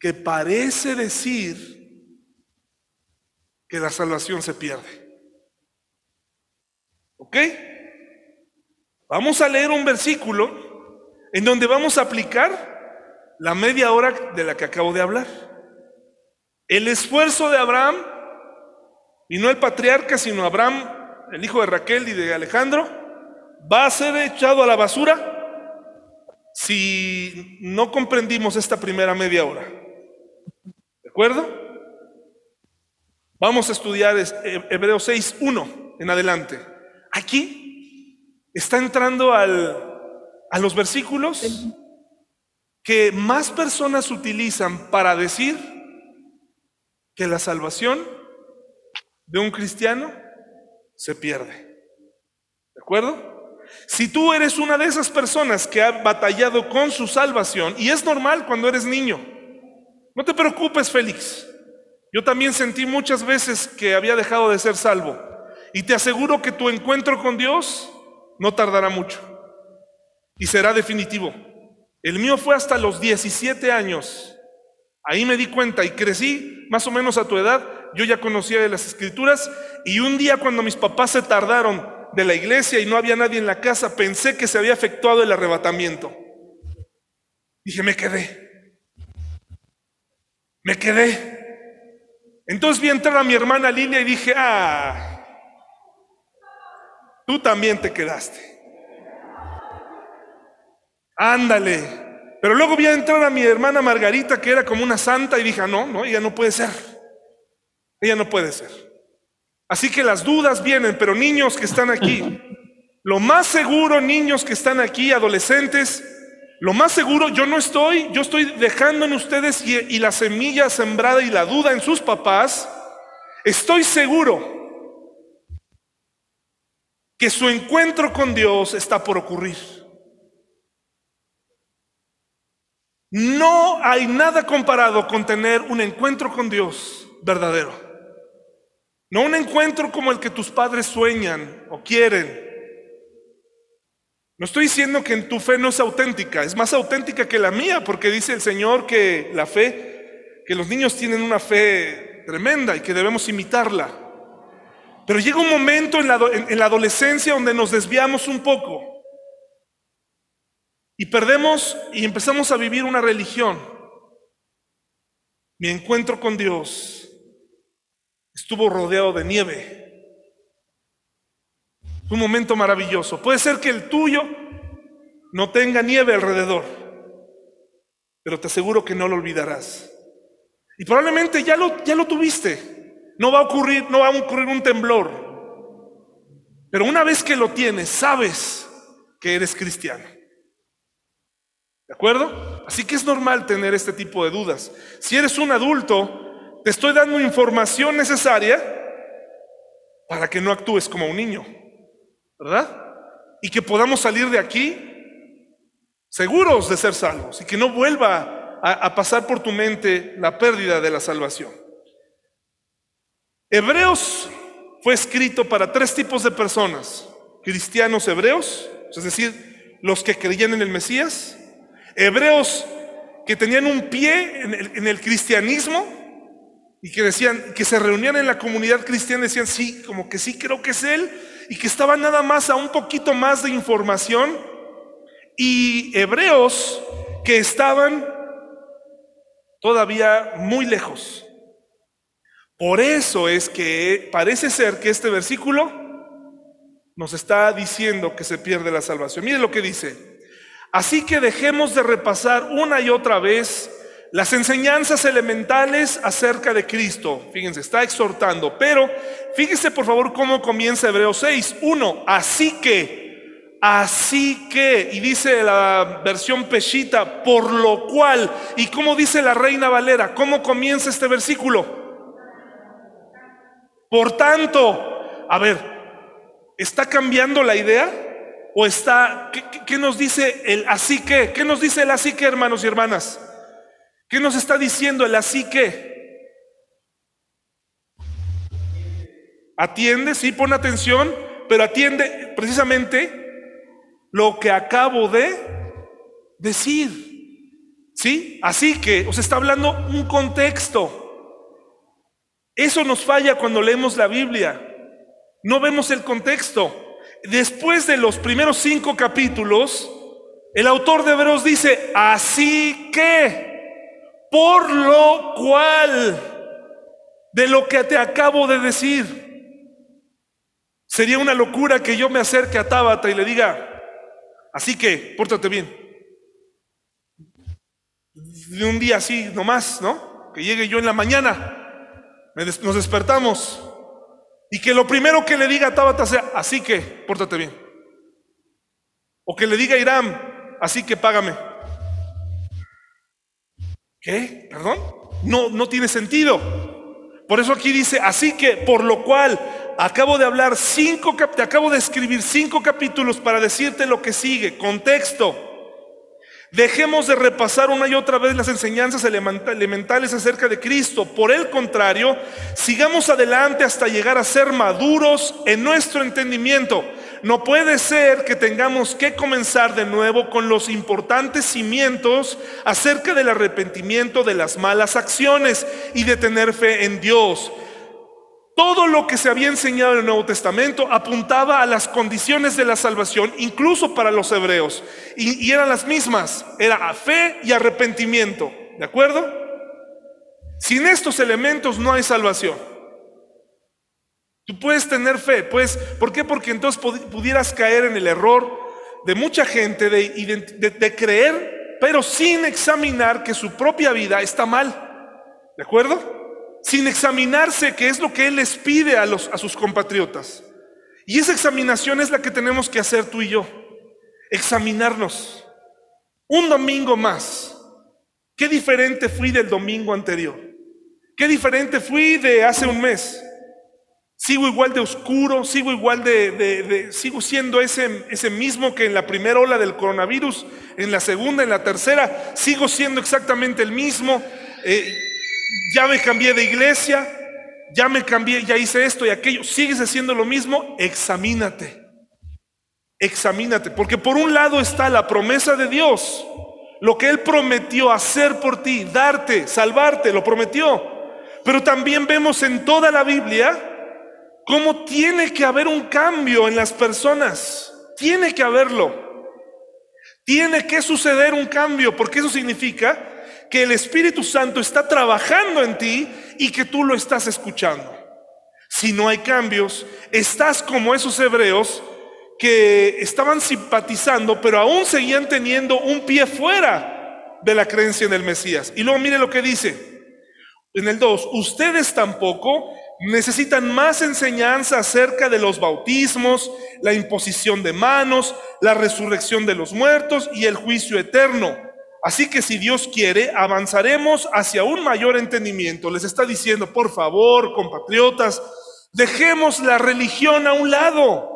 A: que parece decir que la salvación se pierde. ¿Ok? Vamos a leer un versículo en donde vamos a aplicar la media hora de la que acabo de hablar. El esfuerzo de Abraham, y no el patriarca, sino Abraham, el hijo de Raquel y de Alejandro, va a ser echado a la basura si no comprendimos esta primera media hora. ¿De acuerdo? Vamos a estudiar Hebreos 6, 1 en adelante. Aquí está entrando al, a los versículos que más personas utilizan para decir que la salvación de un cristiano se pierde. ¿De acuerdo? Si tú eres una de esas personas que ha batallado con su salvación, y es normal cuando eres niño, no te preocupes, Félix. Yo también sentí muchas veces que había dejado de ser salvo. Y te aseguro que tu encuentro con Dios no tardará mucho. Y será definitivo. El mío fue hasta los 17 años. Ahí me di cuenta y crecí más o menos a tu edad. Yo ya conocía de las escrituras y un día cuando mis papás se tardaron de la iglesia y no había nadie en la casa, pensé que se había efectuado el arrebatamiento. Dije, me quedé. Me quedé. Entonces vi entrar a mi hermana Lilia y dije, ah, tú también te quedaste. Ándale. Pero luego vi entrar a mi hermana Margarita, que era como una santa, y dije, "Ah, no, no, ella no puede ser. Ella no puede ser. Así que las dudas vienen, pero niños que están aquí, lo más seguro, niños que están aquí, adolescentes, lo más seguro, yo no estoy, yo estoy dejando en ustedes y, y la semilla sembrada y la duda en sus papás, estoy seguro que su encuentro con Dios está por ocurrir. No hay nada comparado con tener un encuentro con Dios verdadero. No un encuentro como el que tus padres sueñan o quieren. No estoy diciendo que en tu fe no es auténtica, es más auténtica que la mía, porque dice el Señor que la fe, que los niños tienen una fe tremenda y que debemos imitarla. Pero llega un momento en la, en- la adolescencia donde nos desviamos un poco y perdemos y empezamos a vivir una religión. Mi encuentro con Dios estuvo rodeado de nieve. Un momento maravilloso. Puede ser que el tuyo no tenga nieve alrededor, pero te aseguro que no lo olvidarás. Y probablemente ya lo, ya lo tuviste. No va a ocurrir, no va a ocurrir un temblor. Pero una vez que lo tienes, sabes que eres cristiano. ¿De acuerdo? Así que es normal tener este tipo de dudas. Si eres un adulto, te estoy dando información necesaria para que no actúes como un niño. ¿Verdad? Y que podamos salir de aquí seguros de ser salvos y que no vuelva a, a pasar por tu mente la pérdida de la salvación. Hebreos fue escrito para tres tipos de personas. Cristianos hebreos, es decir, los que creían en el Mesías. Hebreos que tenían un pie en el, cristianismo y que decían, que se reunían en la comunidad cristiana decían, sí, como que sí creo que es él, y que estaban nada más a un poquito más de información. Y hebreos que estaban todavía muy lejos. Por eso es que parece ser que este versículo nos está diciendo que se pierde la salvación. Mire lo que dice. Así que dejemos de repasar una y otra vez las enseñanzas elementales acerca de Cristo. Fíjense, está exhortando. Pero fíjense por favor cómo comienza Hebreos 6. 1. Así que, así que, y dice la versión Peshita, por lo cual, y cómo dice la Reina Valera, cómo comienza este versículo. Por tanto, a ver, ¿está cambiando la idea? ¿O está, qué, nos dice el así que? ¿Qué nos dice el así que, hermanos y hermanas? ¿Qué nos está diciendo el así que? Atiende, sí, pon atención, pero atiende precisamente lo que acabo de decir. ¿Sí? Así que os está hablando un contexto. Eso nos falla cuando leemos la Biblia. No vemos el contexto. Después de los primeros cinco capítulos, el autor de Hebreos dice, así que, por lo cual, de lo que te acabo de decir, sería una locura que yo me acerque a Tábata y le diga, así que, pórtate bien. De un día así nomás, ¿no? Que llegue yo en la mañana, nos despertamos y que lo primero que le diga a Tabata sea, así que, pórtate bien. O que le diga a Irán, así que págame. ¿Qué? ¿Perdón? No, no tiene sentido. Por eso aquí dice, así que, por lo cual, acabo de hablar cinco, te acabo de escribir cinco capítulos para decirte lo que sigue. Contexto. Dejemos de repasar una y otra vez las enseñanzas elementa- elementales acerca de Cristo. Por el contrario, sigamos adelante hasta llegar a ser maduros en nuestro entendimiento. No puede ser que tengamos que comenzar de nuevo con los importantes cimientos acerca del arrepentimiento de las malas acciones y de tener fe en Dios. Todo lo que se había enseñado en el Nuevo Testamento apuntaba a las condiciones de la salvación, incluso para los hebreos. Y, eran las mismas, era a fe y arrepentimiento. ¿De acuerdo? Sin estos elementos no hay salvación. Tú puedes tener fe, pues, ¿por qué? Porque entonces pudi- pudieras caer en el error de mucha gente de creer, pero sin examinar que su propia vida está mal. ¿De acuerdo? Sin examinarse qué es lo que Él les pide a, sus compatriotas. Y esa examinación es la que tenemos que hacer tú y yo. Examinarnos. Un domingo más. ¿Qué diferente fui del domingo anterior? ¿Qué diferente fui de hace un mes? Sigo igual de oscuro, sigo igual de- sigo siendo ese, ese mismo que en la primera ola del coronavirus, en la segunda, en la tercera, sigo siendo exactamente el mismo. Eh, ya me cambié de iglesia, ya me cambié, ya hice esto y aquello, sigues haciendo lo mismo, examínate. Examínate, porque por un lado está la promesa de Dios, lo que Él prometió hacer por ti, darte, salvarte, lo prometió. Pero también vemos en toda la Biblia cómo tiene que haber un cambio en las personas. Tiene que haberlo. Tiene que suceder un cambio, porque eso significa que el Espíritu Santo está trabajando en ti y que tú lo estás escuchando. Si no hay cambios, estás como esos hebreos que estaban simpatizando, pero aún seguían teniendo un pie fuera de la creencia en el Mesías. Y luego mire lo que dice en el 2, ustedes tampoco necesitan más enseñanza acerca de los bautismos, la imposición de manos, la resurrección de los muertos y el juicio eterno. Así que si Dios quiere, avanzaremos hacia un mayor entendimiento. Les está diciendo, por favor, compatriotas, dejemos la religión a un lado.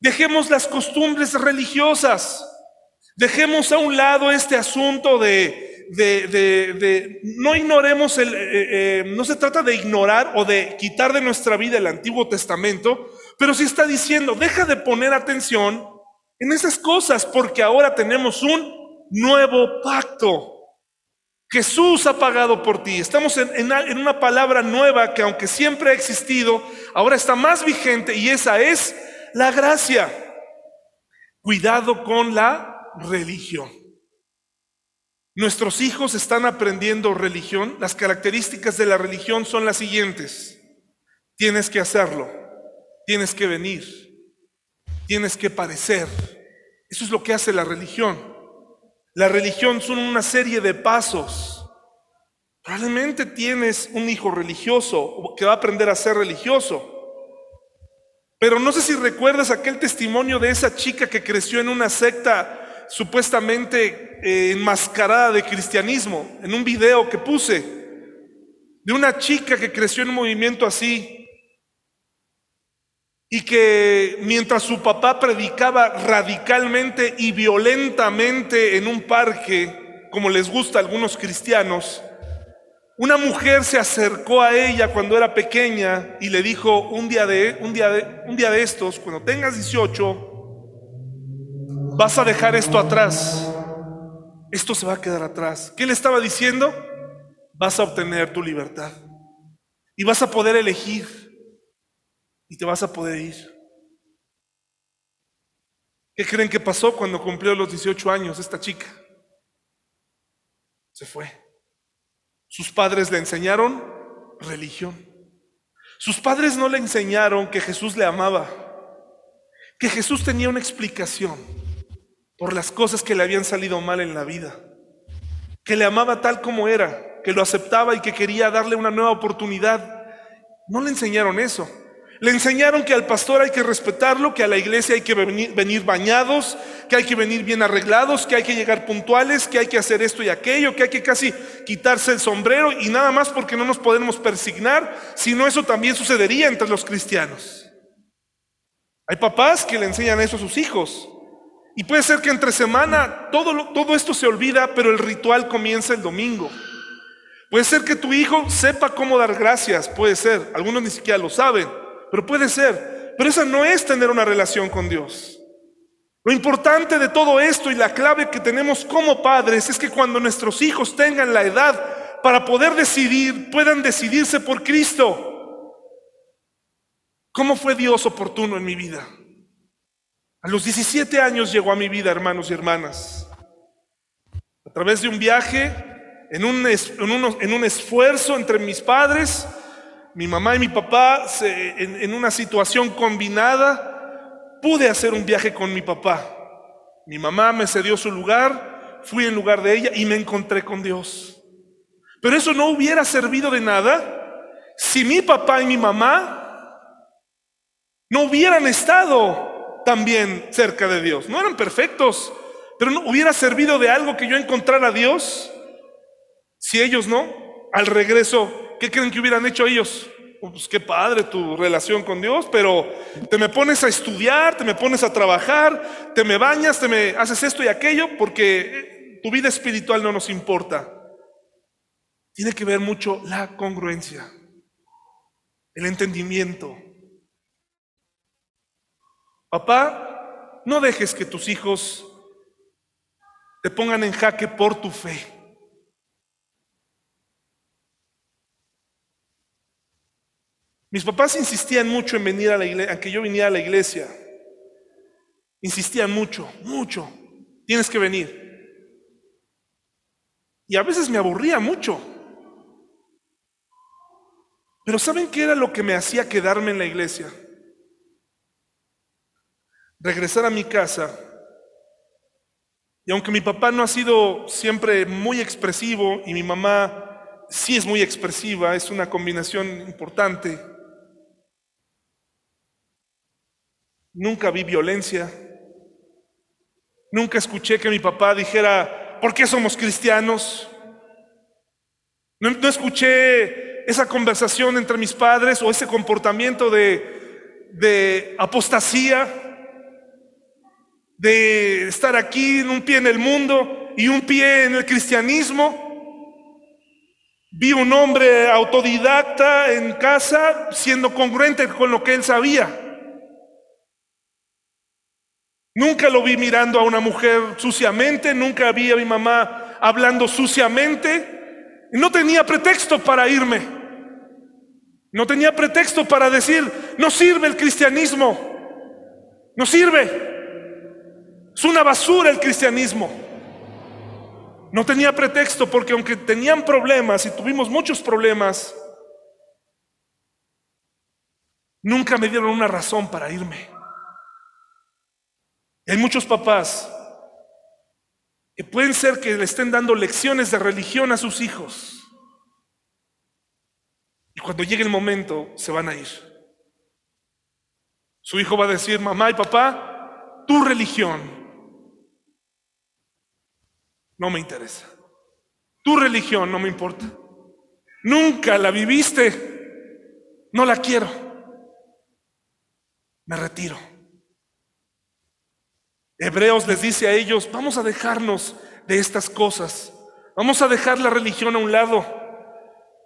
A: Dejemos las costumbres religiosas. Dejemos a un lado este asunto de, de, de- de- no ignoremos el, eh, eh, no se trata de ignorar o de quitar de nuestra vida el Antiguo Testamento, pero sí está diciendo, deja de poner atención en esas cosas porque ahora tenemos un nuevo pacto. Jesús ha pagado por ti. Estamos en, una palabra nueva que aunque siempre ha existido, ahora está más vigente y esa es la gracia. Cuidado con la religión. Nuestros hijos están aprendiendo religión. Las características de la religión son las siguientes. Tienes que hacerlo. Tienes que venir. Tienes que parecer. Eso es lo que hace la religión. La religión son una serie de pasos. Probablemente tienes un hijo religioso que va a aprender a ser religioso. Pero no sé si recuerdas aquel testimonio de esa chica que creció en una secta supuestamente eh, enmascarada de cristianismo, en un video que puse, de una chica que creció en un movimiento así y que mientras su papá predicaba radicalmente y violentamente en un parque, como les gusta a algunos cristianos, una mujer se acercó a ella cuando era pequeña y le dijo un día de, un día de, estos, cuando tengas 18, vas a dejar esto atrás. Esto se va a quedar atrás. ¿Qué le estaba diciendo? Vas a obtener tu libertad. Y vas a poder elegir. Y te vas a poder ir. ¿Qué creen que pasó cuando cumplió los 18 años esta chica? Se fue. Sus padres le enseñaron religión. Sus padres no le enseñaron que Jesús le amaba, que Jesús tenía una explicación por las cosas que le habían salido mal en la vida, que le amaba tal como era, que lo aceptaba y que quería darle una nueva oportunidad. No le enseñaron eso. Le enseñaron que al pastor hay que respetarlo, que a la iglesia hay que venir, bañados, que hay que venir bien arreglados, que hay que llegar puntuales, que hay que hacer esto y aquello, que hay que casi quitarse el sombrero y nada más porque no nos podemos persignar, sino eso también sucedería entre los cristianos. Hay papás que le enseñan eso a sus hijos. Y puede ser que entre semana todo, todo esto se olvida, pero el ritual comienza el domingo. Puede ser que tu hijo sepa cómo dar gracias, puede ser, algunos ni siquiera lo saben, pero puede ser. Pero esa no es tener una relación con Dios. Lo importante de todo esto y la clave que tenemos como padres es que cuando nuestros hijos tengan la edad para poder decidir, puedan decidirse por Cristo. ¿Cómo fue Dios oportuno en mi vida? A los 17 años llegó a mi vida, hermanos y hermanas. A través de un viaje, en un, en un esfuerzo entre mis padres, mi mamá y mi papá, en, en una situación combinada, pude hacer un viaje con mi papá. Mi mamá me cedió su lugar, fui en lugar de ella y me encontré con Dios. Pero eso no hubiera servido de nada si mi papá y mi mamá no hubieran estado también cerca de Dios. No eran perfectos, pero no hubiera servido de algo que yo encontrara a Dios si ellos no. Al regreso, ¿qué creen que hubieran hecho ellos? Pues qué padre tu relación con Dios, pero te me pones a estudiar, te me pones a trabajar, te me bañas, te me haces esto y aquello, porque tu vida espiritual no nos importa. Tiene que ver mucho la congruencia, el entendimiento. Papá, no dejes que tus hijos te pongan en jaque por tu fe. Mis papás insistían mucho en venir a la iglesia, a que yo viniera a la iglesia. Insistían mucho, mucho. Tienes que venir. Y a veces me aburría mucho. Pero ¿saben qué era lo que me hacía quedarme en la iglesia? Regresar a mi casa. Y aunque mi papá no ha sido siempre muy expresivo y mi mamá sí es muy expresiva, es una combinación importante. Nunca vi violencia. Nunca escuché que mi papá dijera, ¿por qué somos cristianos? No, escuché esa conversación entre mis padres o ese comportamiento de, de apostasía, de estar aquí en un pie en el mundo y un pie en el cristianismo. Vi un hombre autodidacta en casa siendo congruente con lo que él sabía. Nunca lo vi mirando a una mujer suciamente, nunca vi a mi mamá hablando suciamente. No tenía pretexto para irme. No tenía pretexto para decir, no sirve el cristianismo. No sirve. Es una basura el cristianismo. No tenía pretexto porque aunque tenían problemas y tuvimos muchos problemas, nunca me dieron una razón para irme. Hay muchos papás que pueden ser que le estén dando lecciones de religión a sus hijos. Y cuando llegue el momento, se van a ir. Su hijo va a decir, mamá y papá, tu religión no me interesa. Tu religión no me importa. Nunca la viviste. No la quiero. Me retiro. Hebreos les dice a ellos, vamos a dejarnos de estas cosas, vamos a dejar la religión a un lado,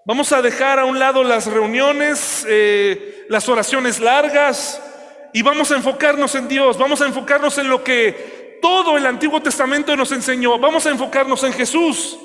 A: vamos a dejar a un lado las reuniones, eh, las oraciones largas y vamos a enfocarnos en Dios, vamos a enfocarnos en lo que todo el Antiguo Testamento nos enseñó, vamos a enfocarnos en Jesús.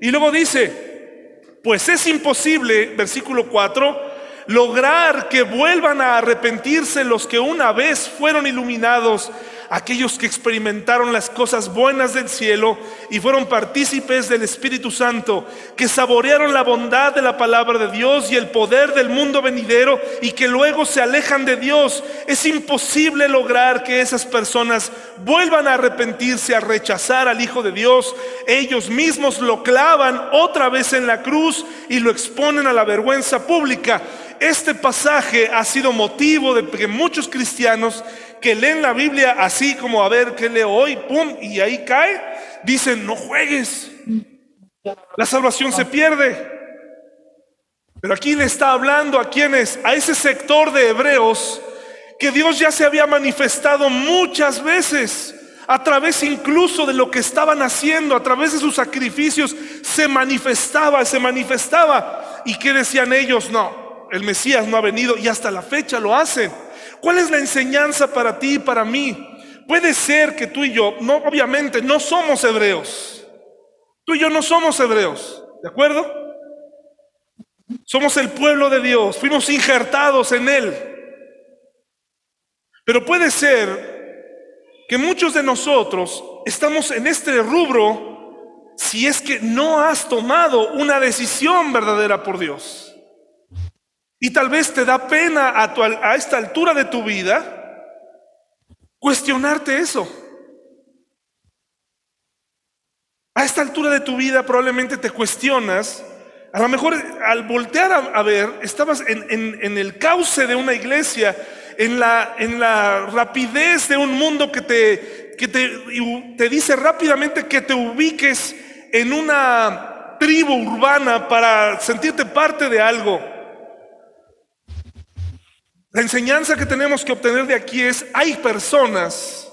A: Y luego dice, pues es imposible, versículo 4, lograr que vuelvan a arrepentirse los que una vez fueron iluminados aquellos que experimentaron las cosas buenas del cielo y fueron partícipes del Espíritu Santo, que saborearon la bondad de la palabra de Dios y el poder del mundo venidero y que luego se alejan de Dios. Es imposible lograr que esas personas vuelvan a arrepentirse, a rechazar al Hijo de Dios. Ellos mismos lo clavan otra vez en la cruz y lo exponen a la vergüenza pública. Este pasaje ha sido motivo de que muchos cristianos que leen la Biblia así como a ver qué leo hoy, pum, y ahí cae, dicen, no juegues. La salvación se pierde. Pero aquí le está hablando a quienes, a ese sector de hebreos, que Dios ya se había manifestado muchas veces, a través incluso de lo que estaban haciendo, a través de sus sacrificios, se manifestaba, se manifestaba. ¿Y qué decían ellos? No, el Mesías no ha venido y hasta la fecha lo hacen. ¿Cuál es la enseñanza para ti y para mí? Puede ser que tú y yo, no, obviamente, no somos hebreos. Tú y yo no somos hebreos, ¿de acuerdo? Somos el pueblo de Dios, fuimos injertados en Él. Pero puede ser que muchos de nosotros estamos en este rubro si es que no has tomado una decisión verdadera por Dios. Y tal vez te da pena a, tu, a esta altura de tu vida cuestionarte eso. A esta altura de tu vida probablemente te cuestionas, a lo mejor al voltear a, ver, estabas en, el cauce de una iglesia, en la, rapidez de un mundo que, te, que te dice rápidamente que te ubiques en una tribu urbana para sentirte parte de algo. La enseñanza que tenemos que obtener de aquí es, hay personas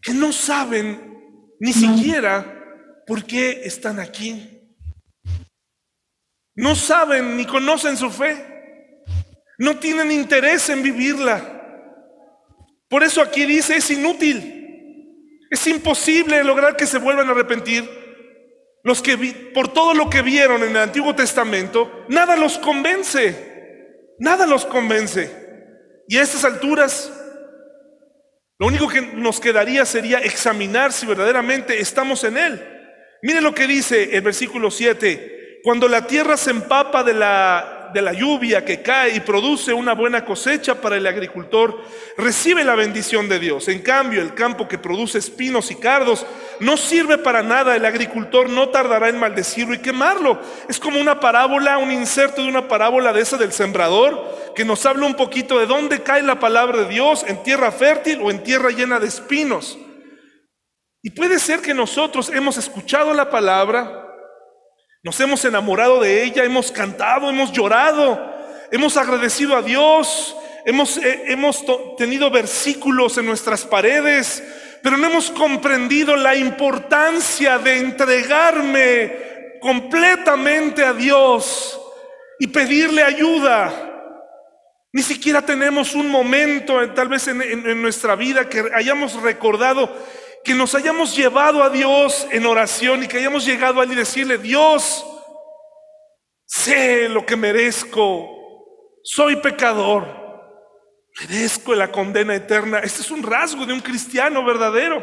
A: que no saben ni siquiera por qué están aquí. No saben ni conocen su fe. No tienen interés en vivirla. Por eso aquí dice, es inútil. Es imposible lograr que se vuelvan a arrepentir. Los que por todo lo que vieron en el Antiguo Testamento, nada los convence. Nada los convence. Y a estas alturas, lo único que nos quedaría sería examinar si verdaderamente estamos en Él. Mire lo que dice el versículo 7. Cuando la tierra se empapa de la de la lluvia que cae y produce una buena cosecha para el agricultor, recibe la bendición de Dios. En cambio, el campo que produce espinos y cardos no sirve para nada. El agricultor no tardará en maldecirlo y quemarlo. Es como una parábola, un inserto de una parábola de esa del sembrador, que nos habla un poquito de dónde cae la palabra de Dios, en tierra fértil o en tierra llena de espinos. Y puede ser que nosotros hemos escuchado la palabra, nos hemos enamorado de ella, hemos cantado, hemos llorado, hemos agradecido a Dios, hemos, eh, hemos tenido versículos en nuestras paredes, pero no hemos comprendido la importancia de entregarme completamente a Dios y pedirle ayuda. Ni siquiera tenemos un momento, eh, tal vez en, en nuestra vida, que hayamos recordado que nos hayamos llevado a Dios en oración y que hayamos llegado a él y decirle, Dios, sé lo que merezco, soy pecador, merezco la condena eterna. Este es un rasgo de un cristiano verdadero.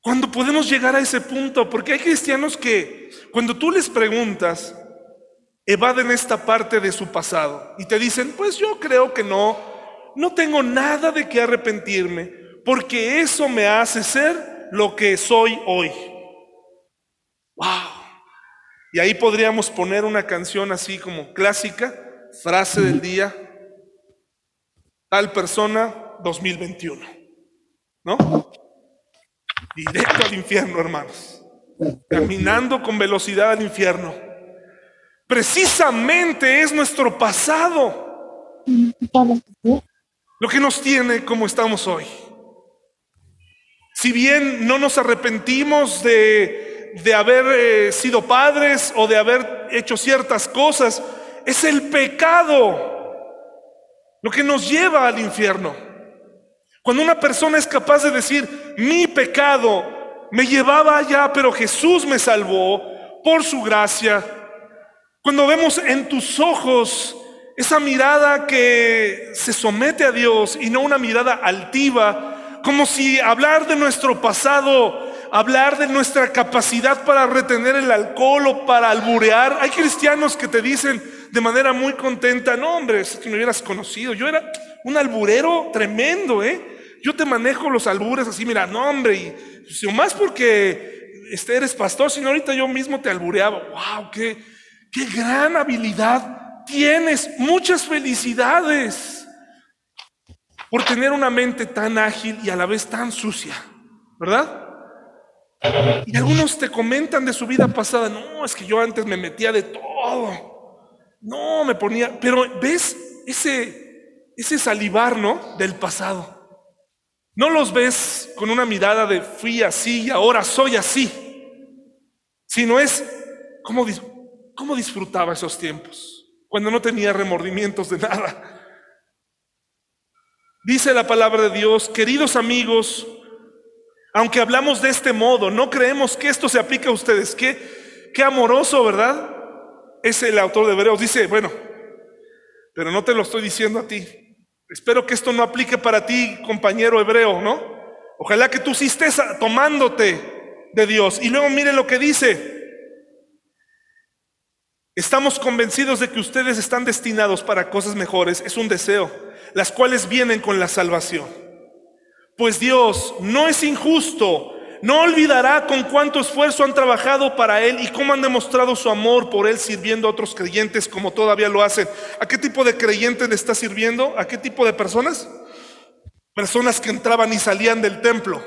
A: Cuando podemos llegar a ese punto, porque hay cristianos que cuando tú les preguntas, evaden esta parte de su pasado y te dicen, pues yo creo que no, no tengo nada de qué arrepentirme porque eso me hace ser lo que soy hoy. Wow. Y ahí podríamos poner una canción así como clásica, frase del día, tal persona 2021. ¿No? Directo al infierno, hermanos. Caminando con velocidad al infierno. Precisamente es nuestro pasado lo que nos tiene como estamos hoy. Si bien no nos arrepentimos de, haber eh, sido padres o de haber hecho ciertas cosas, es el pecado lo que nos lleva al infierno. Cuando una persona es capaz de decir, mi pecado me llevaba allá, pero Jesús me salvó por su gracia. Cuando vemos en tus ojos esa mirada que se somete a Dios y no una mirada altiva, como si hablar de nuestro pasado, hablar de nuestra capacidad para retener el alcohol o para alburear. Hay cristianos que te dicen de manera muy contenta, no hombre, es que me hubieras conocido, yo era un alburero tremendo, ¿eh? Yo te manejo los albures así, mira, no hombre, y más porque este, eres pastor, sino ahorita yo mismo te albureaba. ¡Wow! ¡Qué, qué gran habilidad tienes muchas felicidades por tener una mente tan ágil y a la vez tan sucia, ¿verdad? Y algunos te comentan de su vida pasada, no, es que yo antes me metía de todo, no, me ponía, pero ves ese, ese salivar, ¿no? Del pasado. No los ves con una mirada de fui así y ahora soy así, sino es cómo, cómo disfrutaba esos tiempos, cuando no tenía remordimientos de nada. Dice la palabra de Dios, queridos amigos, aunque hablamos de este modo, no creemos que esto se aplique a ustedes. Qué, qué amoroso, ¿verdad? Es el autor de Hebreos. Dice, bueno, pero no te lo estoy diciendo a ti. Espero que esto no aplique para ti, compañero hebreo, ¿no? Ojalá que tú sí estés tomándote de Dios. Y luego miren lo que dice. Estamos convencidos de que ustedes están destinados para cosas mejores. Es un deseo, las cuales vienen con la salvación. Pues Dios no es injusto, no olvidará con cuánto esfuerzo han trabajado para Él y cómo han demostrado su amor por Él sirviendo a otros creyentes como todavía lo hacen. ¿A qué tipo de creyentes le está sirviendo? ¿A qué tipo de personas? Personas que entraban y salían del templo,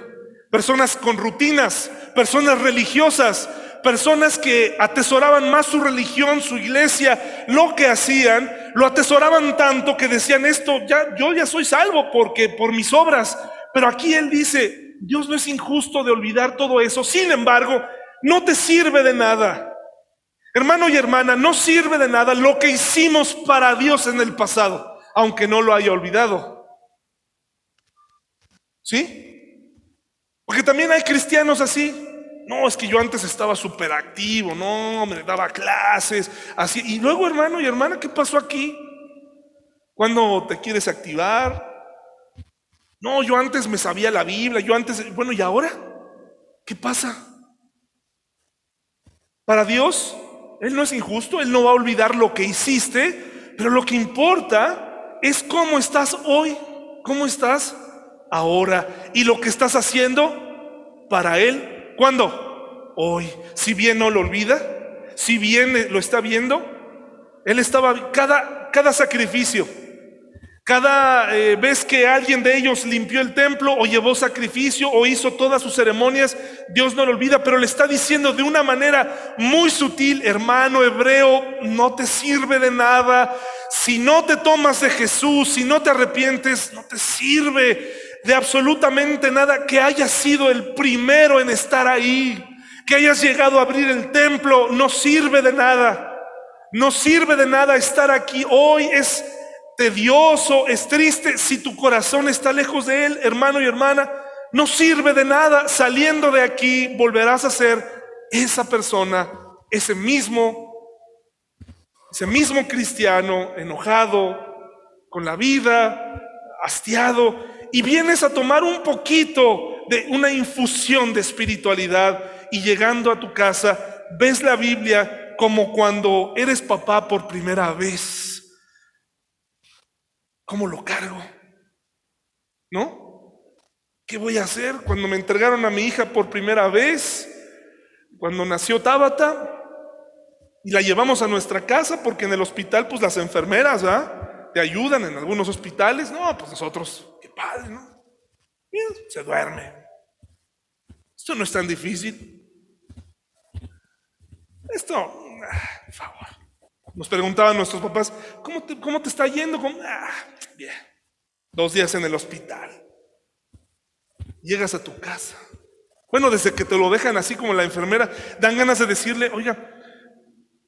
A: personas con rutinas, personas religiosas, personas que atesoraban más su religión, su iglesia, lo que hacían, lo atesoraban tanto que decían esto, ya yo ya soy salvo porque por mis obras, pero aquí él dice, Dios no es injusto de olvidar todo eso. Sin embargo, no te sirve de nada. Hermano y hermana, no sirve de nada lo que hicimos para Dios en el pasado, aunque no lo haya olvidado. ¿Sí? Porque también hay cristianos así. No, es que yo antes estaba súper activo, no, me daba clases, así. Y luego, hermano y hermana, ¿qué pasó aquí? Cuando te quieres activar, no, yo antes me sabía la Biblia, yo antes, bueno, ¿y ahora? ¿Qué pasa? Para Dios, Él no es injusto, Él no va a olvidar lo que hiciste, pero lo que importa es cómo estás hoy, cómo estás ahora y lo que estás haciendo para Él. ¿Cuándo? Hoy. Si bien no lo olvida, si bien lo está viendo, Él estaba, cada, cada sacrificio, cada eh, vez que alguien de ellos limpió el templo o llevó sacrificio o hizo todas sus ceremonias, Dios no lo olvida, pero le está diciendo de una manera muy sutil, hermano hebreo, no te sirve de nada. Si no te tomas de Jesús, si no te arrepientes, no te sirve de absolutamente nada que hayas sido el primero en estar ahí, que hayas llegado a abrir el templo, no sirve de nada. No sirve de nada estar aquí hoy, es tedioso, es triste, si tu corazón está lejos de Él, hermano y hermana, no sirve de nada. Saliendo de aquí volverás a ser esa persona, ese mismo, ese mismo cristiano enojado con la vida, hastiado, y vienes a tomar un poquito de una infusión de espiritualidad y llegando a tu casa ves la Biblia como cuando eres papá por primera vez ¿Cómo lo cargo? ¿No? ¿Qué voy a hacer cuando me entregaron a mi hija por primera vez? Cuando nació Tábata y la llevamos a nuestra casa porque en el hospital pues las enfermeras, ¿ah? Te ayudan en algunos hospitales. No, pues nosotros, padre, ¿no? se duerme. Esto no es tan difícil. Esto, ah, por favor. Nos preguntaban nuestros papás, ¿cómo te, cómo te está yendo? Ah, bien. Dos días en el hospital. Llegas a tu casa. Bueno, desde que te lo dejan así como la enfermera, dan ganas de decirle, oiga,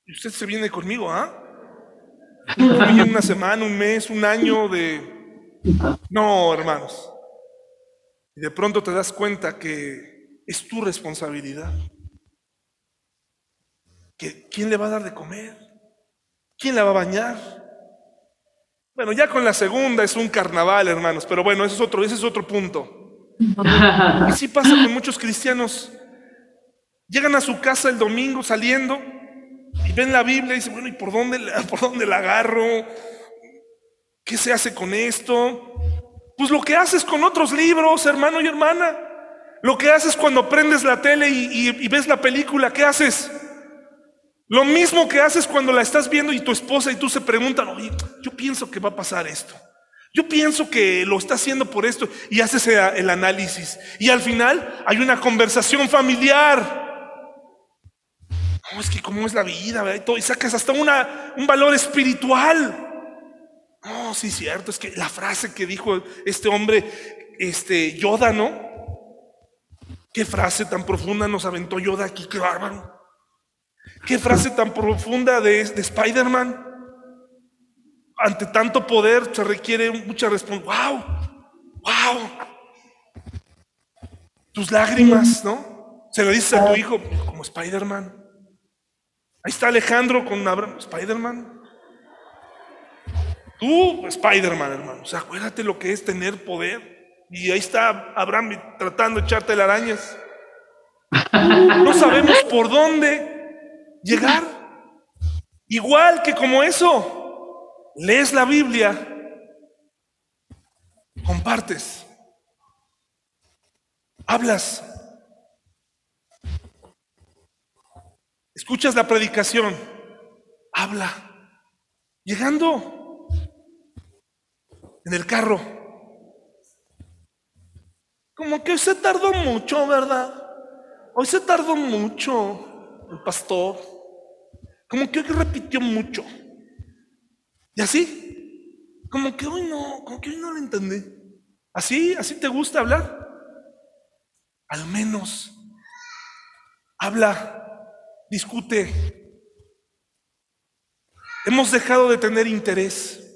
A: usted se viene conmigo, ¿ah? en una semana, un mes, un año de... No, hermanos. Y de pronto te das cuenta que es tu responsabilidad. Que, ¿Quién le va a dar de comer? ¿Quién la va a bañar? Bueno, ya con la segunda es un carnaval, hermanos, pero bueno, ese es otro, ese es otro punto. Y sí pasa con muchos cristianos. Llegan a su casa el domingo saliendo y ven la Biblia y dicen, bueno, ¿y por dónde, por dónde la agarro? ¿Qué se hace con esto? Pues lo que haces con otros libros, hermano y hermana. Lo que haces cuando prendes la tele y, ves la película, ¿qué haces? Lo mismo que haces cuando la estás viendo y tu esposa y tú se preguntan, oye, yo pienso que va a pasar esto. Yo pienso que lo está haciendo por esto y haces el análisis. Y al final hay una conversación familiar. No, es que cómo es la vida, ¿verdad? Y, todo, y sacas hasta una, un valor espiritual. No, sí, cierto, es que la frase que dijo este hombre, este, Yoda, ¿no? Qué frase tan profunda nos aventó Yoda aquí, qué bárbaro. Qué frase tan profunda de, de Spider-Man. Ante tanto poder se requiere mucha responsabilidad. ¡Wow! ¡Wow! Tus lágrimas, ¿no? Se lo dices a tu hijo como Spider-Man. Ahí está Alejandro con Abraham, Spider-Man. Tú, Spider-Man, hermano. O sea, acuérdate lo que es tener poder. Y ahí está Abraham tratando de echarte arañas. No sabemos por dónde llegar. Igual que como eso, lees la Biblia, compartes, hablas, escuchas la predicación, habla, llegando en el carro. Como que se tardó mucho, ¿verdad? Hoy se tardó mucho el pastor. Como que hoy repitió mucho. Y así, como que hoy no, como que hoy no lo entendí. ¿Así? ¿Así te gusta hablar? Al menos habla, discute. Hemos dejado de tener interés.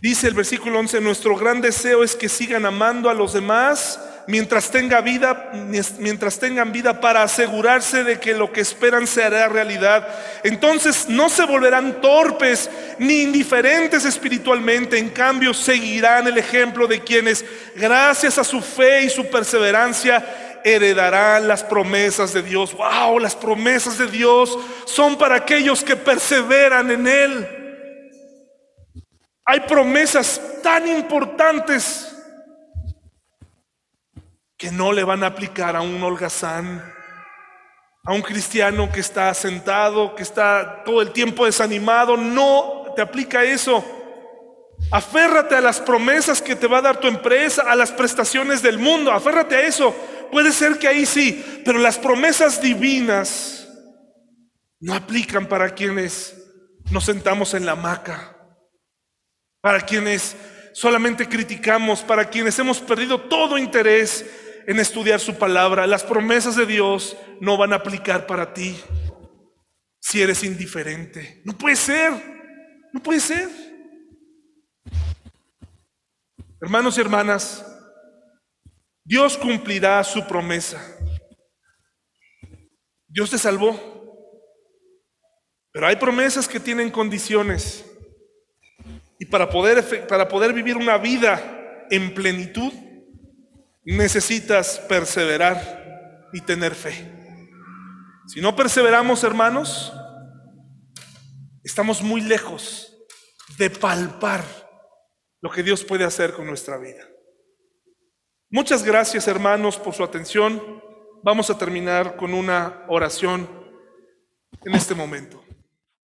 A: Dice el versículo 11, nuestro gran deseo es que sigan amando a los demás mientras tenga vida, mientras tengan vida para asegurarse de que lo que esperan se hará realidad. Entonces no se volverán torpes ni indiferentes espiritualmente, en cambio seguirán el ejemplo de quienes gracias a su fe y su perseverancia heredarán las promesas de Dios. Wow, las promesas de Dios son para aquellos que perseveran en él. Hay promesas tan importantes que no le van a aplicar a un holgazán, a un cristiano que está sentado, que está todo el tiempo desanimado. No te aplica eso. Aférrate a las promesas que te va a dar tu empresa, a las prestaciones del mundo. Aférrate a eso. Puede ser que ahí sí, pero las promesas divinas no aplican para quienes nos sentamos en la hamaca para quienes solamente criticamos, para quienes hemos perdido todo interés en estudiar su palabra. Las promesas de Dios no van a aplicar para ti si eres indiferente. No puede ser, no puede ser. Hermanos y hermanas, Dios cumplirá su promesa. Dios te salvó. Pero hay promesas que tienen condiciones. Y para poder, para poder vivir una vida en plenitud, necesitas perseverar y tener fe. Si no perseveramos, hermanos, estamos muy lejos de palpar lo que Dios puede hacer con nuestra vida. Muchas gracias, hermanos, por su atención. Vamos a terminar con una oración en este momento.